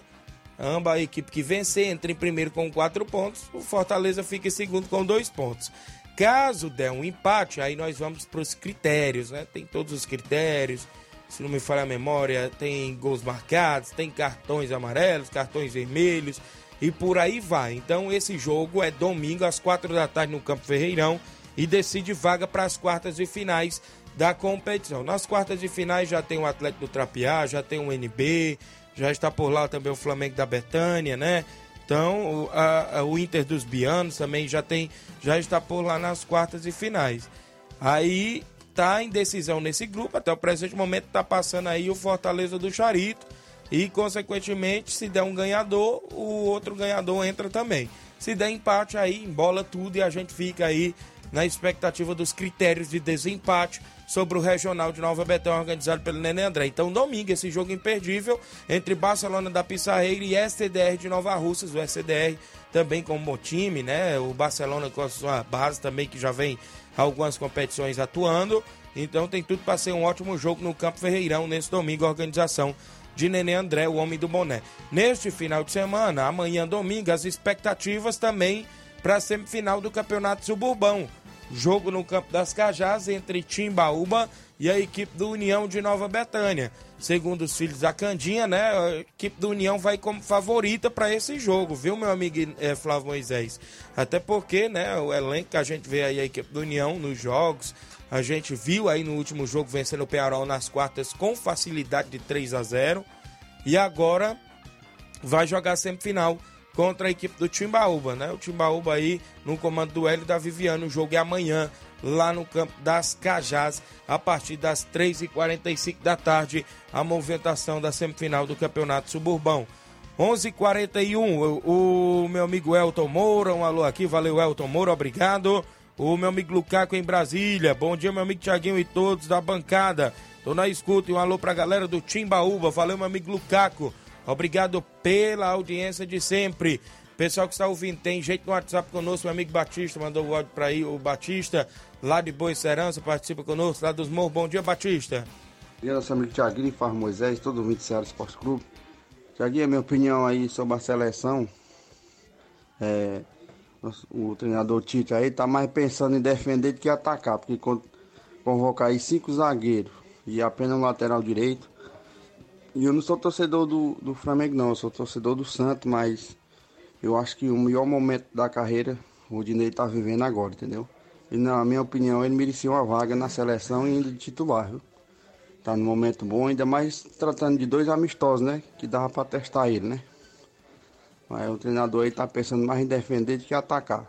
ambas a equipe que vencer entra em primeiro com quatro pontos, o Fortaleza fica em segundo com dois pontos. Caso der um empate, aí nós vamos para os critérios, né? Tem todos os critérios, se não me falha a memória, tem gols marcados, tem cartões amarelos, cartões vermelhos e por aí vai. Então esse jogo é domingo às quatro da tarde no Campo Ferreirão e decide vaga para as quartas e finais da competição. Nas quartas de finais já tem o Atlético do Trapiá, já tem o NB, já está por lá também o Flamengo da Betânia, né? Então, o, a, o Inter dos Bianos também já tem, já está por lá nas quartas e finais. Aí tá em decisão nesse grupo, até o presente momento tá passando aí o Fortaleza do Charito e, consequentemente, se der um ganhador, o outro ganhador entra também. Se der empate, aí embola tudo e a gente fica aí na expectativa dos critérios de desempate sobre o Regional de Nova Betão, organizado pelo Nenê André. Então, domingo, esse jogo imperdível entre Barcelona da Pissarreira e STDR de Nova Russas. O STDR também como time, né? O Barcelona com a sua base também, que já vem algumas competições atuando. Então, tem tudo para ser um ótimo jogo no Campo Ferreirão nesse domingo, a organização de Nenê André, o homem do boné. Neste final de semana, amanhã domingo, as expectativas também para a semifinal do Campeonato Suburbão. Jogo no Campo das Cajás entre Timbaúba e a equipe do União de Nova Betânia. Segundo os filhos da Candinha, né, a equipe do União vai como favorita para esse jogo, viu, meu amigo é, Flávio Moisés? Até porque, né, o elenco que a gente vê aí a equipe do União nos jogos, a gente viu aí no último jogo vencendo o Penharol nas quartas com facilidade de 3 a 0 e agora vai jogar semifinal contra a equipe do Timbaúba, né? O Timbaúba aí no comando do Hélio da Viviane. O jogo é amanhã lá no campo das Cajás, a partir das 3h45 da tarde, a movimentação da semifinal do Campeonato Suburbão. 11:41 o, o meu amigo Elton Moura, um alô aqui, valeu Elton Moura, obrigado o meu amigo Lucaco em Brasília. Bom dia, meu amigo Tiaguinho e todos da bancada. Tô na escuta e um alô pra galera do Timbaúba. Valeu, meu amigo Lucaco. Obrigado pela audiência de sempre. Pessoal que está ouvindo, tem jeito no WhatsApp conosco, meu amigo Batista mandou o áudio para aí, o Batista, lá de Boa Serança, participa conosco, lá dos Morros. Bom dia, Batista. Bom dia, nosso amigo Tiaguinho, Fábio Moisés, todo mundo do Ceará Esporte Clube. Tiaguinho, minha opinião aí sobre a seleção, é, o treinador Tite aí tá mais pensando em defender do que atacar, porque convocar aí cinco zagueiros e apenas um lateral direito. E eu não sou torcedor do, do Flamengo não, eu sou torcedor do Santos, mas eu acho que o melhor momento da carreira o Rodinei está vivendo agora, entendeu? E na minha opinião, ele merecia uma vaga na seleção e ainda de titular, viu? Tá num momento bom, ainda mais tratando de dois amistosos, né? Que dava para testar ele, né? Mas o treinador aí tá pensando mais em defender do que atacar.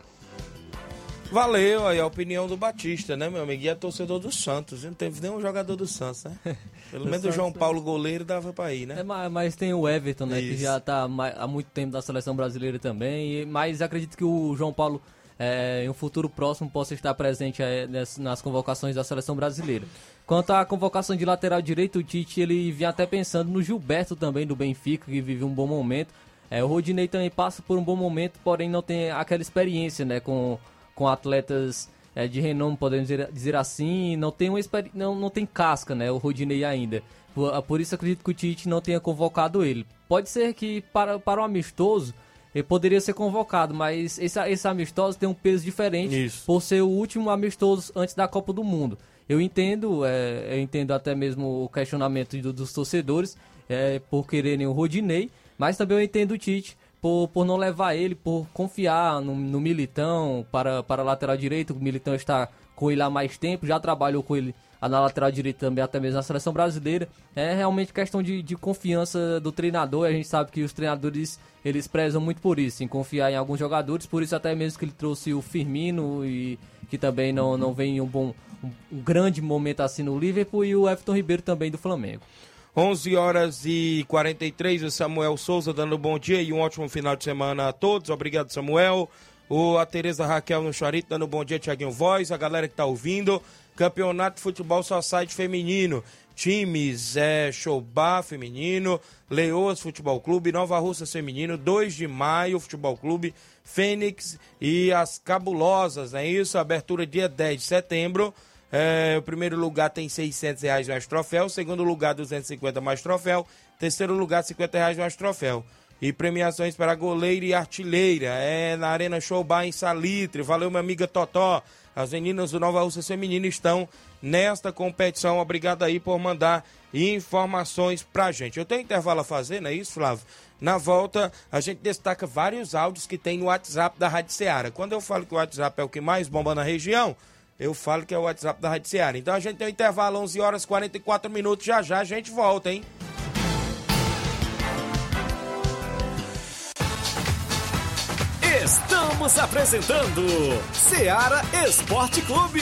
Valeu aí a opinião do Batista, né, meu amigo? E é torcedor do Santos. Não teve nenhum jogador do Santos, né? Pelo menos o João Santos, Paulo goleiro dava pra ir, né? É, mas, mas tem o Everton, né? Que Isso. já tá há muito tempo da seleção brasileira também. e- Mas acredito que o João Paulo, é, em um futuro próximo, possa estar presente é, ness- nas convocações da seleção brasileira. Quanto à convocação de lateral direito, o Tite ele vinha até pensando no Gilberto também do Benfica, que vive um bom momento. É, o Rodinei também passa por um bom momento, porém não tem aquela experiência, né? Com, com atletas é, de renome, podemos dizer, dizer assim, não tem, uma não, não tem casca, né? O Rodinei ainda. Por, por isso acredito que o Tite não tenha convocado ele. Pode ser que para, para o amistoso ele poderia ser convocado, mas esse, esse amistoso tem um peso diferente por ser o último amistoso antes da Copa do Mundo. Eu entendo, é, eu entendo até mesmo o questionamento do- dos torcedores é, por quererem o Rodinei, mas também eu entendo o Tite por, por não levar ele, por confiar no, no Militão para, para a lateral direito. O Militão está com ele há mais tempo, já trabalhou com ele na lateral direita também, até mesmo na seleção brasileira. É realmente questão de, de confiança do treinador. A gente sabe que os treinadores eles prezam muito por isso, em confiar em alguns jogadores. Por isso, até mesmo que ele trouxe o Firmino, e que também não, não vem em um bom, um, um grande momento assim no Liverpool, e o Everton Ribeiro também do Flamengo. 11 horas e 43, o Samuel Souza dando bom dia e um ótimo final de semana a todos. Obrigado, Samuel. O, a Tereza Raquel no Charito dando bom dia, Tiaguinho Voz, a galera que tá ouvindo. Campeonato de Futebol Society Feminino. Times é Showbar Feminino, Leoas Futebol Clube, Nova Russa Feminino, 2 de maio Futebol Clube, Fênix e as Cabulosas, é isso? Abertura dia 10 de setembro. É, o primeiro lugar tem 600 reais mais troféu, o segundo lugar 250 mais troféu, terceiro lugar 50 reais mais troféu. E premiações para goleira e artilheira. É na Arena Show Bar em Salitre. Valeu, minha amiga Totó. As meninas do Nova Russa Feminina estão nesta competição. Obrigado aí por mandar informações pra gente. Eu tenho intervalo a fazer, não é isso, Flávio? Na volta, a gente destaca vários áudios que tem no WhatsApp da Rádio Ceará. Quando eu falo que o WhatsApp é o que mais bomba na região, eu falo que é o WhatsApp da Rádio Ceará. Então a gente tem um intervalo, 11 horas e 44 minutos. Já já a gente volta, hein? Estamos apresentando Seara Esporte Clube.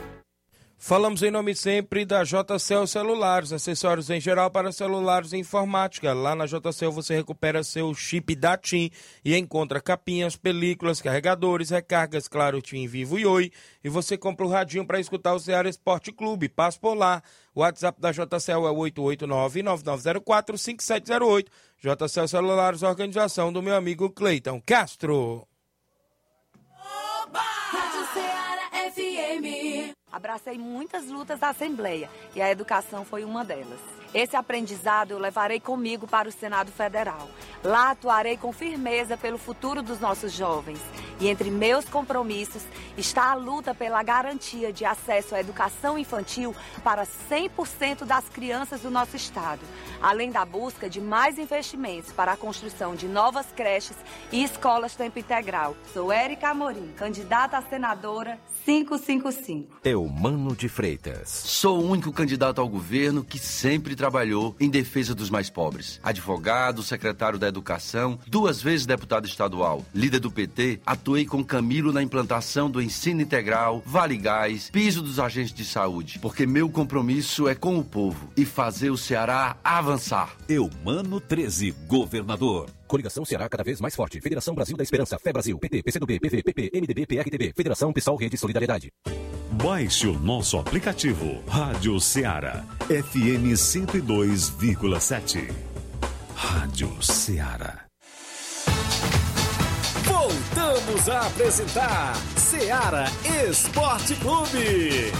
Falamos em nome sempre da JCL Celulares, acessórios em geral para celulares e informática. Lá na JCL você recupera seu chip da TIM e encontra capinhas, películas, carregadores, recargas, claro, TIM Vivo e Oi. E você compra o radinho para escutar o Ceará Esporte Clube. Passa por lá. O WhatsApp da JCL é 889-9904-5708. JCL Celulares, organização do meu amigo Cleiton Castro. Rádio Ceará FM. Abracei muitas lutas da Assembleia e a educação foi uma delas. Esse aprendizado eu levarei comigo para o Senado Federal. Lá atuarei com firmeza pelo futuro dos nossos jovens. E entre meus compromissos está a luta pela garantia de acesso à educação infantil para 100% das crianças do nosso estado, além da busca de mais investimentos para a construção de novas creches e escolas tempo integral. Sou Érica Amorim, candidata a senadora 555. Eu Eumano de Freitas. Sou o único candidato ao governo que sempre trabalhou em defesa dos mais pobres. Advogado, secretário da Educação, duas vezes deputado estadual. Líder do PT, atuei com Camilo na implantação do ensino integral, Vale Gás, piso dos agentes de saúde. Porque meu compromisso é com o povo e fazer o Ceará avançar. Eumano 13, governador. Coligação Ceará cada vez mais forte. Federação Brasil da Esperança. Fé Brasil. PT, PCdoB, PV, PP, MDB, PRTB. Federação Pessoal Rede Solidariedade. Baixe o nosso aplicativo Rádio Ceará. FM 102,7. Rádio Ceará. Voltamos a apresentar Seara Esporte Clube.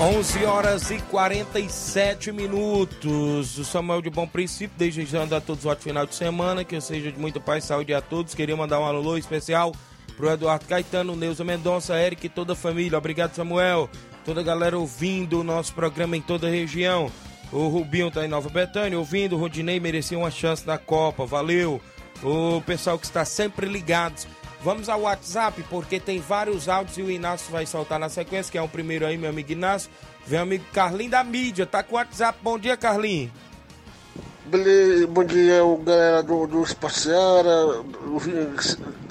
11 horas e 47 minutos. O Samuel de Bom Princípio, desejando a todos um ótimo final de semana, que seja de muita paz saúde a todos. Queria mandar um alô especial pro Eduardo Caetano, Neuza Mendonça, Eric e toda a família. Obrigado, Samuel. Toda a galera ouvindo o nosso programa em toda a região. O Rubinho tá em Nova Betânia ouvindo. O Rodinei merecia uma chance na Copa. Valeu. O pessoal que está sempre ligados. Vamos ao WhatsApp, porque tem vários áudios e o Inácio vai soltar na sequência, que é o primeiro aí, meu amigo Inácio. Vem o amigo Carlinho da mídia, tá com o WhatsApp. Bom dia, Carlinho. Beleza, bom dia, galera do, do o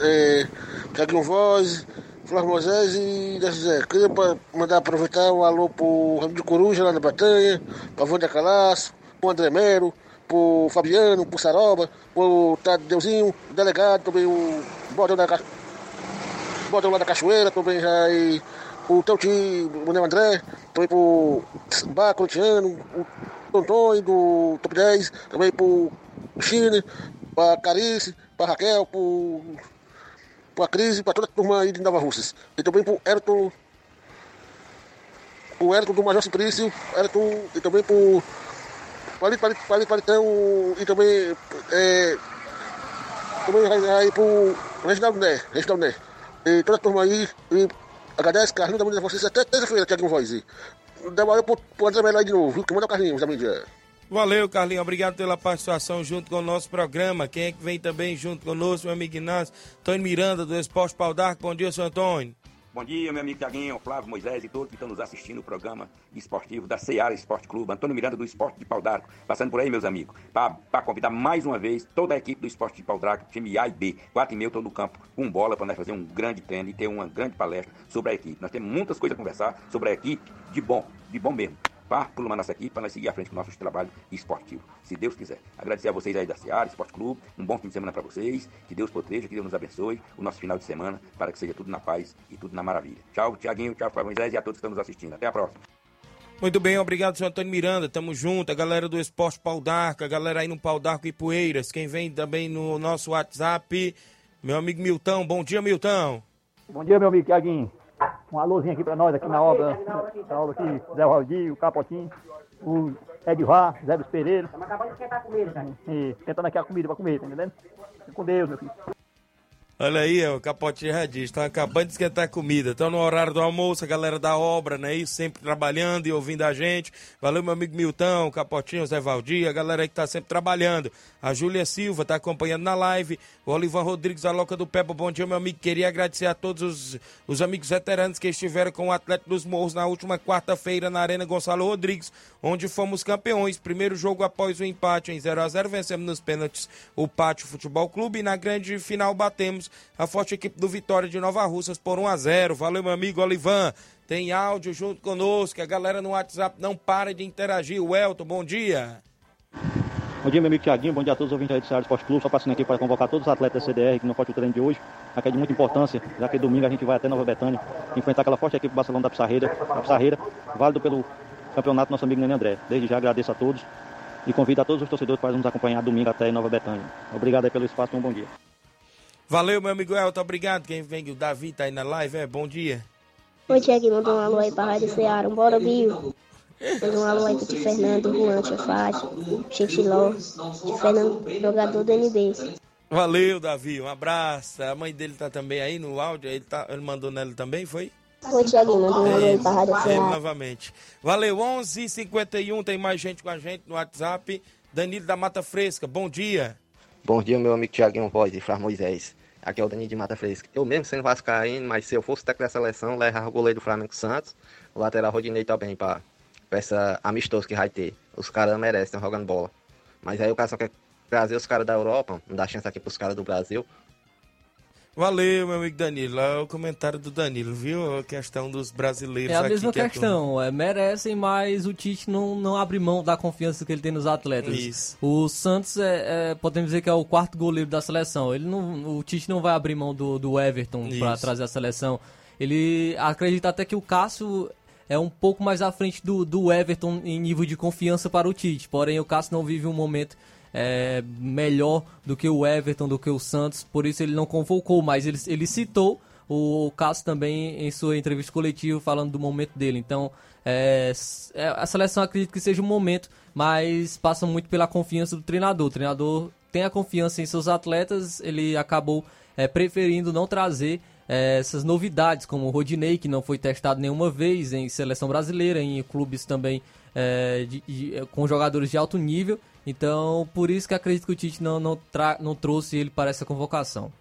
é, Thiaguinho Voz, Flávio Moisés e da José. Queria mandar aproveitar um alô pro Ramo de Coruja lá na Batanha, pra Wanda Calaço, pro André Mero, pro Fabiano, pro Saroba, pro Tadeuzinho, o delegado, também o Botão da, lá da Cachoeira, também já e o teu tio, o Neo André, também pro Baco, Luciano, o Antônio do Top 10, também pro Chile, pra Carice, pra Raquel, pro, pra Cris, pra toda a turma aí de Nova Russas. E também pro Ayrton, o Ayrton do Major Simplício, Ayrton, e também pro Palito, Palito, Palito, Palitão, e também, é, também aí pro Reginaldo Né, Reginaldo Né. E toda a turma aí, e agradece, Carlinhos, da mídia de vocês, até terça-feira, Tiago Voz. aí. Uma pro, pro André Melo aí de novo, viu? Que manda o Carlinhos da mídia. Valeu, Carlinhos. Obrigado pela participação junto com o nosso programa. Quem é que vem também junto conosco, meu amigo Inácio? Antônio Miranda, do Esporte Pau. Bom dia, seu Antônio. Bom dia, meu amigo Tiaguinho, Flávio Moisés e todos que estão nos assistindo o programa esportivo da Seara Esporte Clube. Antônio Miranda do Esporte de Pau d'Arco, passando por aí, meus amigos, para convidar mais uma vez toda a equipe do Esporte de Pau d'Arco, time A e B. Quatro e meio estou no campo com bola para nós fazer um grande treino e ter uma grande palestra sobre a equipe. Nós temos muitas coisas a conversar sobre a equipe de bom, de bom mesmo. Uma nossa equipe, para nós seguir à frente com o nosso trabalho esportivo, se Deus quiser. Agradecer a vocês aí da Seara Esporte Clube, um bom fim de semana para vocês, que Deus proteja, que Deus nos abençoe o nosso final de semana, para que seja tudo na paz e tudo na maravilha. Tchau, Tiaguinho, tchau, Flávio Moisés e a todos que estão nos assistindo. Até a próxima. Muito bem, obrigado, senhor Antônio Miranda. Tamo junto, a galera do Esporte Pau d'Arco, a galera aí no Pau d'Arco e Poeiras. Quem vem também no nosso WhatsApp, meu amigo Milton. Bom dia, Milton. Bom dia, meu amigo Tiaguinho. Um alôzinho aqui pra nós, aqui na obra, na obra aqui, Zé Valdir, o Capotinho, o Edvar, Zé dos Pereira. Estamos acabando de esquentar a comida, E tentando aqui a comida pra comer, tá entendendo? Fique com Deus, meu filho. Olha aí, ó, o Capotinho já diz, estão acabando de esquentar comida, estão no horário do almoço, a galera da obra, né, isso, sempre trabalhando e ouvindo a gente. Valeu, meu amigo Milton, Capotinho, Zé Valdir, a galera aí que tá sempre trabalhando. A Júlia Silva tá acompanhando na live, o Olivan Rodrigues, a Loca do Peba, bom dia, meu amigo. Queria agradecer a todos os, os amigos veteranos que estiveram com o Atlético dos Morros na última quarta-feira na Arena Gonçalo Rodrigues, onde fomos campeões. Primeiro jogo após o empate em 0 a 0 vencemos nos pênaltis o Pátio Futebol Clube e na grande final batemos a forte equipe do Vitória de Nova Russas por 1 a 0 Valeu, meu amigo Olivan. Tem áudio junto conosco, a galera no WhatsApp não para de interagir. O Elton, bom dia. Bom dia, meu amigo Tiaguinho. Bom dia a todos os ouvintes do Ceará Esporte Clube. Só passando aqui para convocar todos os atletas da CDR que não pode o treino de hoje. Aqui é de muita importância, já que domingo a gente vai até Nova Betânia enfrentar aquela forte equipe do Barcelona da Pissarreira. A Pissarreira, válido pelo campeonato nosso amigo Nenê André. Desde já agradeço a todos e convido a todos os torcedores para nos acompanhar domingo até Nova Betânia. Obrigado pelo espaço e um bom dia. Valeu, meu amigo Elton, obrigado. Quem vem, o Davi tá aí na live, é, bom dia. Oi, Tiaguinho, mandou um alô aí pra Rádio Ceará. Bora, Bio. Mandou um alô aí pro Fernando, Juan, Tia Xixiló, tio Fernando, jogador do NB. Valeu, Davi, um abraço. A mãe dele tá também aí no áudio, ele, tá, ele mandou nela também, foi? Oi, Tiaguinho, mandou um alô aí pra Rádio É, novamente. Valeu, 11h51, tem mais gente com a gente no WhatsApp. Danilo da Mata Fresca, bom dia. Bom dia, meu amigo Tiaguinho Voz e Flávio Moisés. Aqui é o Danilo de Mata Fresca. Eu mesmo sendo vascaíno, mas se eu fosse técnico da seleção, levava o goleiro do Flamengo Santos, o lateral Rodinei também, para essa amistoso que vai ter. Os caras merecem, jogando bola. Mas aí o cara só quer trazer os caras da Europa, não dá chance aqui pros caras do Brasil. Valeu, meu amigo Danilo. É o comentário do Danilo, viu? A questão dos brasileiros É a mesma que é questão, é, merecem, mas o Tite não, não abre mão da confiança que ele tem nos atletas. Isso. O Santos, é, é, podemos dizer que é o quarto goleiro da seleção. Ele não, o Tite não vai abrir mão do, do Everton para trazer a seleção. Ele acredita até que o Cássio é um pouco mais à frente do, do Everton em nível de confiança para o Tite. Porém, o Cássio não vive um momento é, melhor do que o Everton, do que o Santos. Por isso ele não convocou, mas ele, ele citou o Cássio também em sua entrevista coletiva falando do momento dele. Então, é, é, a seleção acredito que seja um momento, mas passa muito pela confiança do treinador. O treinador tem a confiança em seus atletas, ele acabou é, preferindo não trazer é, essas novidades, como o Rodinei, que não foi testado nenhuma vez em seleção brasileira, em clubes também é, de- de- com jogadores de alto nível. Então, por isso que acredito que o Tite não, não, não trouxe ele para essa convocação.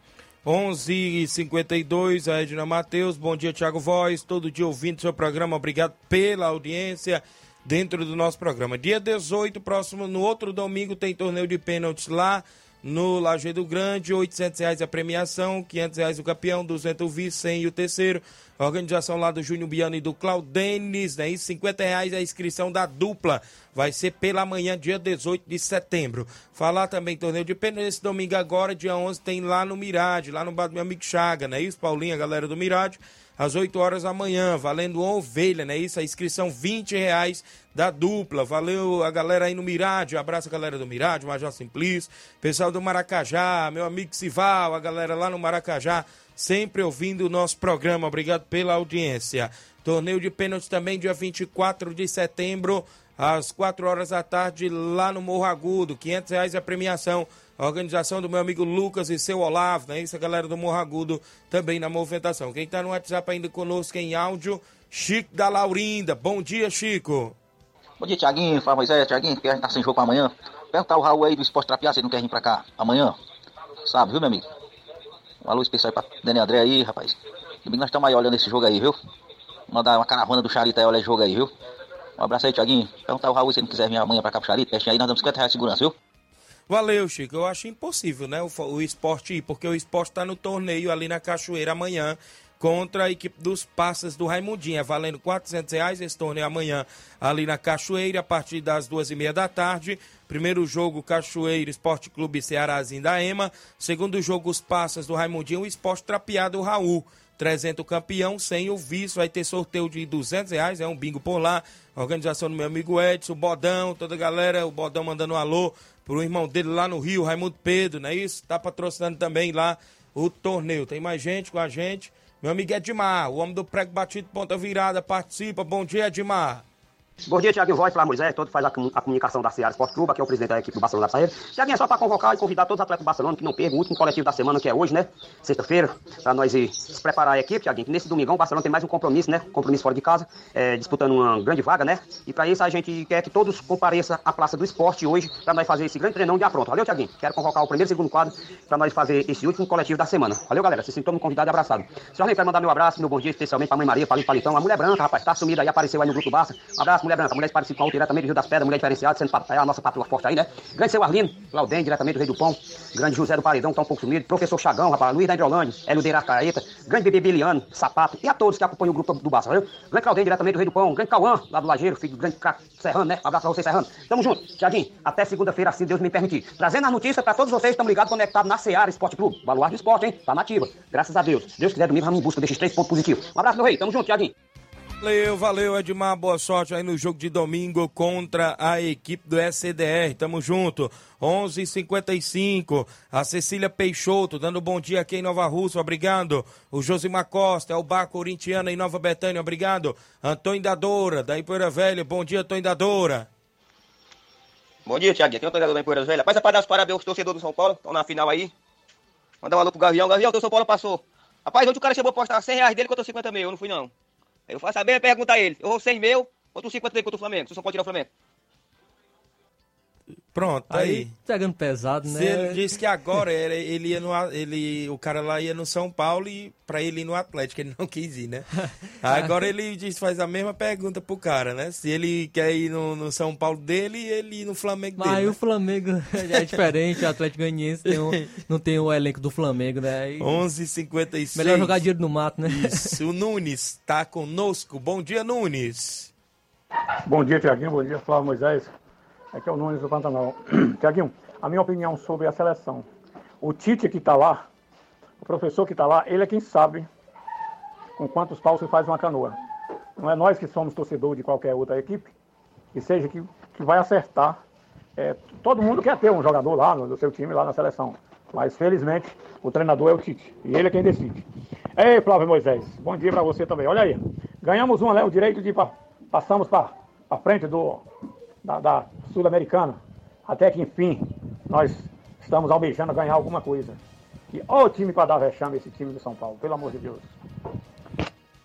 11 e 52 a Edna Matheus. Bom dia, Thiago Voz. Todo dia ouvindo seu programa. Obrigado pela audiência dentro do nosso programa. Dia 18, próximo, no outro domingo, tem torneio de pênaltis lá no Lajeado Grande. 800 reais a premiação, 500 reais o campeão, 200 o vice, 100 e o terceiro. Organização lá do Júnior Biano e do Claudenis, né? E 50 reais a inscrição da dupla. Vai ser pela manhã, dia 18 de setembro. Falar também torneio de pênalti esse domingo agora, dia 11, tem lá no Mirade, lá no bar do meu amigo Chaga, não é isso, Paulinha, galera do Mirade? Às 8 horas da manhã, valendo uma ovelha, não é isso? A inscrição 20 reais da dupla. Valeu a galera aí no Mirade, um abraço a galera do Mirade, Major Simplício, pessoal do Maracajá, meu amigo Sival, a galera lá no Maracajá, sempre ouvindo o nosso programa. Obrigado pela audiência. Torneio de pênalti também, dia 24 de setembro, às 4 horas da tarde, lá no Morro Agudo. 500 reais a premiação. A organização do meu amigo Lucas e seu Olavo, né? Isso, a galera do Morro Agudo também na movimentação. Quem tá no WhatsApp ainda conosco em áudio, Chico da Laurinda. Bom dia, Chico. Bom dia, Tiaguinho. Fala, Moisés. Tiaguinho, que a gente tá sem jogo amanhã. Perguntar o Raul aí do Esporte Trapear se ele não quer vir pra cá amanhã. Sabe, viu, meu amigo? Um alô especial pra Daniel André aí, rapaz. Domingo nós estamos aí olhando esse jogo aí, viu? Mandar uma caravana do Charita aí olhar esse jogo aí, viu? Um abraço aí, Tiaguinho. Perguntar o Raul se ele não quiser vir amanhã pra cá pro Charita. Teste aí, nós damos 50 reais de segurança, viu? Valeu, Chico. Eu acho impossível, né? O, o esporte ir, porque o esporte está no torneio ali na Cachoeira amanhã contra a equipe dos Passas do Raimundinho. É valendo 400 reais esse torneio amanhã ali na Cachoeira, a partir das duas e meia da tarde. Primeiro jogo, Cachoeira Esporte Clube Cearazinho da EMA. Segundo jogo, os Passas do Raimundinho, o esporte trapeado Raul. 300 campeão, sem o vice, vai ter sorteio de 200 reais, é um bingo por lá. Organização do meu amigo Edson, Bodão, toda a galera, o Bodão mandando um alô pro irmão dele lá no Rio, Raimundo Pedro, não é isso? Tá patrocinando também lá o torneio. Tem mais gente com a gente. Meu amigo Edmar, o homem do prego batido, ponta virada, participa. Bom dia, Edmar. Bom dia, Tiaguinho Voz, Flávio Moisés, todo faz a, a comunicação da Seara Esporte Clube, aqui é o presidente da equipe do Barcelona da Saída. Tiaguinho, é só para convocar e convidar todos os atletas do Barcelona que não percam o último coletivo da semana, que é hoje, né? Sexta-feira, para nós ir se preparar a equipe, Tiaguinho, que nesse domingão o Barcelona tem mais um compromisso, né? Compromisso fora de casa, é, disputando uma grande vaga, né? E para isso a gente quer que todos compareçam à Praça do Esporte hoje, para nós fazer esse grande treinão de afronta. Valeu, Tiaguinho? Quero convocar o primeiro e segundo quadro para nós fazer esse último coletivo da semana. Valeu, galera? Vocês estão convidados e abraçados. Senhor quero mandar meu abraço, meu bom dia especialmente para a mãe Maria, Palito Palitão, a mulher branca, rapaz, tá sumida aí, apareceu aí no grupo Barça. Um abraço, mulher branca, mulher outra diretamente do Rio das Pedras, mulher diferenciada, sendo é a nossa patroa forte aí, né? Grande seu Arlino, Claudem, diretamente do Rei do Pão, grande José do Paredão, um pouco sumido, professor Chagão, rapaz, Luiz da Hidrolândia, Hélio de Arcaeta, grande bebê Biliano, Sapato, e a todos que acompanham o grupo do Barça, valeu? Grande Claudem, diretamente do Rei do Pão, grande Cauã, lá do Lajeiro, filho do grande Serrano, né? Abraço pra você, Serrano. Tamo junto, Tiaguinho, até segunda-feira, assim Deus me permitir. Trazendo as notícias pra todos vocês, estamos ligados, conectados na Seara Esporte Clube, baluarte do esporte, hein? Tá nativa, graças a Deus. Deus quiser, domingo vamos em busca desses três pontos positivos. Um abraço, meu rei, tamo junto, Tiaguinho. Valeu, valeu, Edmar. Boa sorte aí no jogo de domingo contra a equipe do SCDR. Tamo junto. 11:55 h 55 A Cecília Peixoto dando bom dia aqui em Nova Rússia. Obrigado. O Josimar Costa, é o Bar Corintiano em Nova Betânia. Obrigado. Antônio Dadora, da Ipoeira Velha. Bom dia, Antônio Dadora. Bom dia, Tiaguinho. Aqui é o treinador da Empoeiras Velha. Rapaz, é para dar os parabéns aos torcedores do São Paulo, estão na final aí. Mandar um alô pro Gavião. Gavião, teu São Paulo passou. Rapaz, ontem o cara chegou a postar 100 reais dele contra 50 mil. Eu não fui, não. Eu faço saber, pergunta a ele. Eu vou 100 mil os 50 dele contra o Flamengo. Se São Paulo tirar o Flamengo. Pronto, tá aí. Pegando pesado, né? Se ele disse que agora era, ele ia no. Ele, o cara lá ia no São Paulo e pra ele ir no Atlético, ele não quis ir, né? Agora ele diz, faz a mesma pergunta pro cara, né? Se ele quer ir no, no São Paulo dele e ele ir no Flamengo Mas dele. aí né? o Flamengo é diferente, o Atlético Goianiense tem um- não tem o elenco do Flamengo, né? Aí- 11:56. Melhor jogar dinheiro no mato, né? Isso, o Nunes tá conosco. Bom dia, Nunes. Bom dia, Tiaguinho. Bom dia, Flávio Moisés. Aqui é o Nunes do Pantanal. Tiaguinho, a minha opinião sobre a seleção. O Tite que está lá, o professor que está lá, ele é quem sabe com quantos paus se faz uma canoa. Não é nós que somos torcedor de qualquer outra equipe, que seja que, que vai acertar. É, todo mundo quer ter um jogador lá no, no seu time, lá na seleção. Mas felizmente o treinador é o Tite. E ele é quem decide. Ei, Flávio Moisés, bom dia para você também. Olha aí, ganhamos uma, né? O direito de passamos para a frente do, da, da Sul-Americana. Até que enfim nós estamos almejando ganhar alguma coisa. E ó o time para dar vexame, esse time do São Paulo, pelo amor de Deus.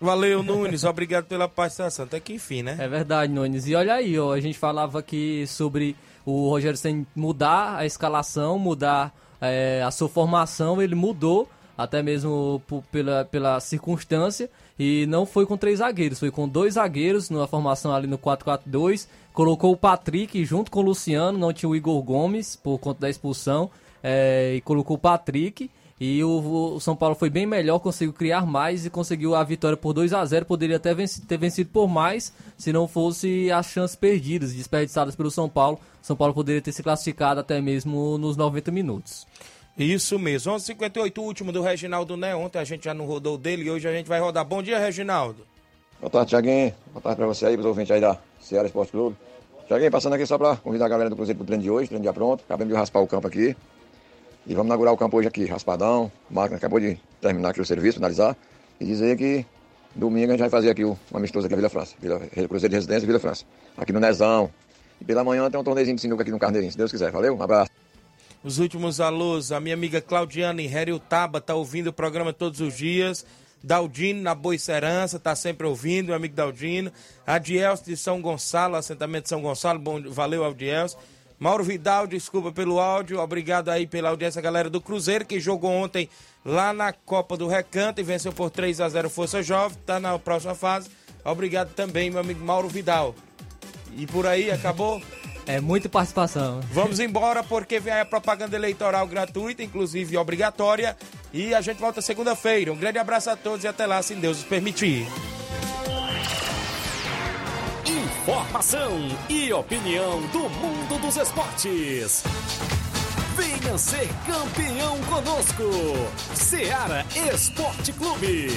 Valeu, Nunes. Obrigado pela participação. Até que enfim, né? É verdade, Nunes. E olha aí, ó, a gente falava aqui sobre o Rogério Senna mudar a escalação, mudar é, a sua formação, ele mudou, até mesmo pela, pela circunstância, e não foi com três zagueiros, foi com dois zagueiros na formação ali no 4-4-2, colocou o Patrick junto com o Luciano, não tinha o Igor Gomes por conta da expulsão, é, e colocou o Patrick, e o, o São Paulo foi bem melhor, conseguiu criar mais e conseguiu a vitória por 2 a 0 Poderia até ter vencido por mais se não fosse as chances perdidas, desperdiçadas pelo São Paulo. São Paulo poderia ter se classificado até mesmo nos 90 minutos. Isso mesmo. 11:58 o último do Reginaldo, né? Ontem a gente já não rodou dele e hoje a gente vai rodar. Bom dia, Reginaldo. Boa tarde, Tiaguinho. Boa tarde pra você aí, pros ouvintes aí da Ceará Esporte Clube. Tiaguinho, passando aqui só pra convidar a galera do Cruzeiro pro treino de hoje, treino já pronto. Acabamos de raspar o campo aqui. E vamos inaugurar o campo hoje aqui, raspadão. A máquina acabou de terminar aqui o serviço, finalizar. E dizer que domingo a gente vai fazer aqui o- uma amistosa aqui na Vila França. Vila, Cruzeiro de Residência Vila França. Aqui no Nezão. E pela manhã tem um torneizinho de sinuca aqui no Carneirinho, se Deus quiser. Valeu? Um abraço. Os últimos alôs, a minha amiga Claudiana em Taba tá ouvindo o programa todos os dias. Daldino na Boicerança, tá sempre ouvindo, meu amigo Daldino. Adielso de São Gonçalo, assentamento de São Gonçalo, bom, valeu Adielso. Mauro Vidal, desculpa pelo áudio, obrigado aí pela audiência, galera do Cruzeiro, que jogou ontem lá na Copa do Recanto e venceu por 3 a 0 Força Jovem, tá na próxima fase. Obrigado também, meu amigo Mauro Vidal. E por aí, acabou? É muita participação. Vamos embora porque vem a propaganda eleitoral gratuita, inclusive obrigatória. E a gente volta segunda-feira. Um grande abraço a todos e até lá, se Deus nos permitir. Informação e opinião do mundo dos esportes. Venha ser campeão conosco. Seara Esporte Clube.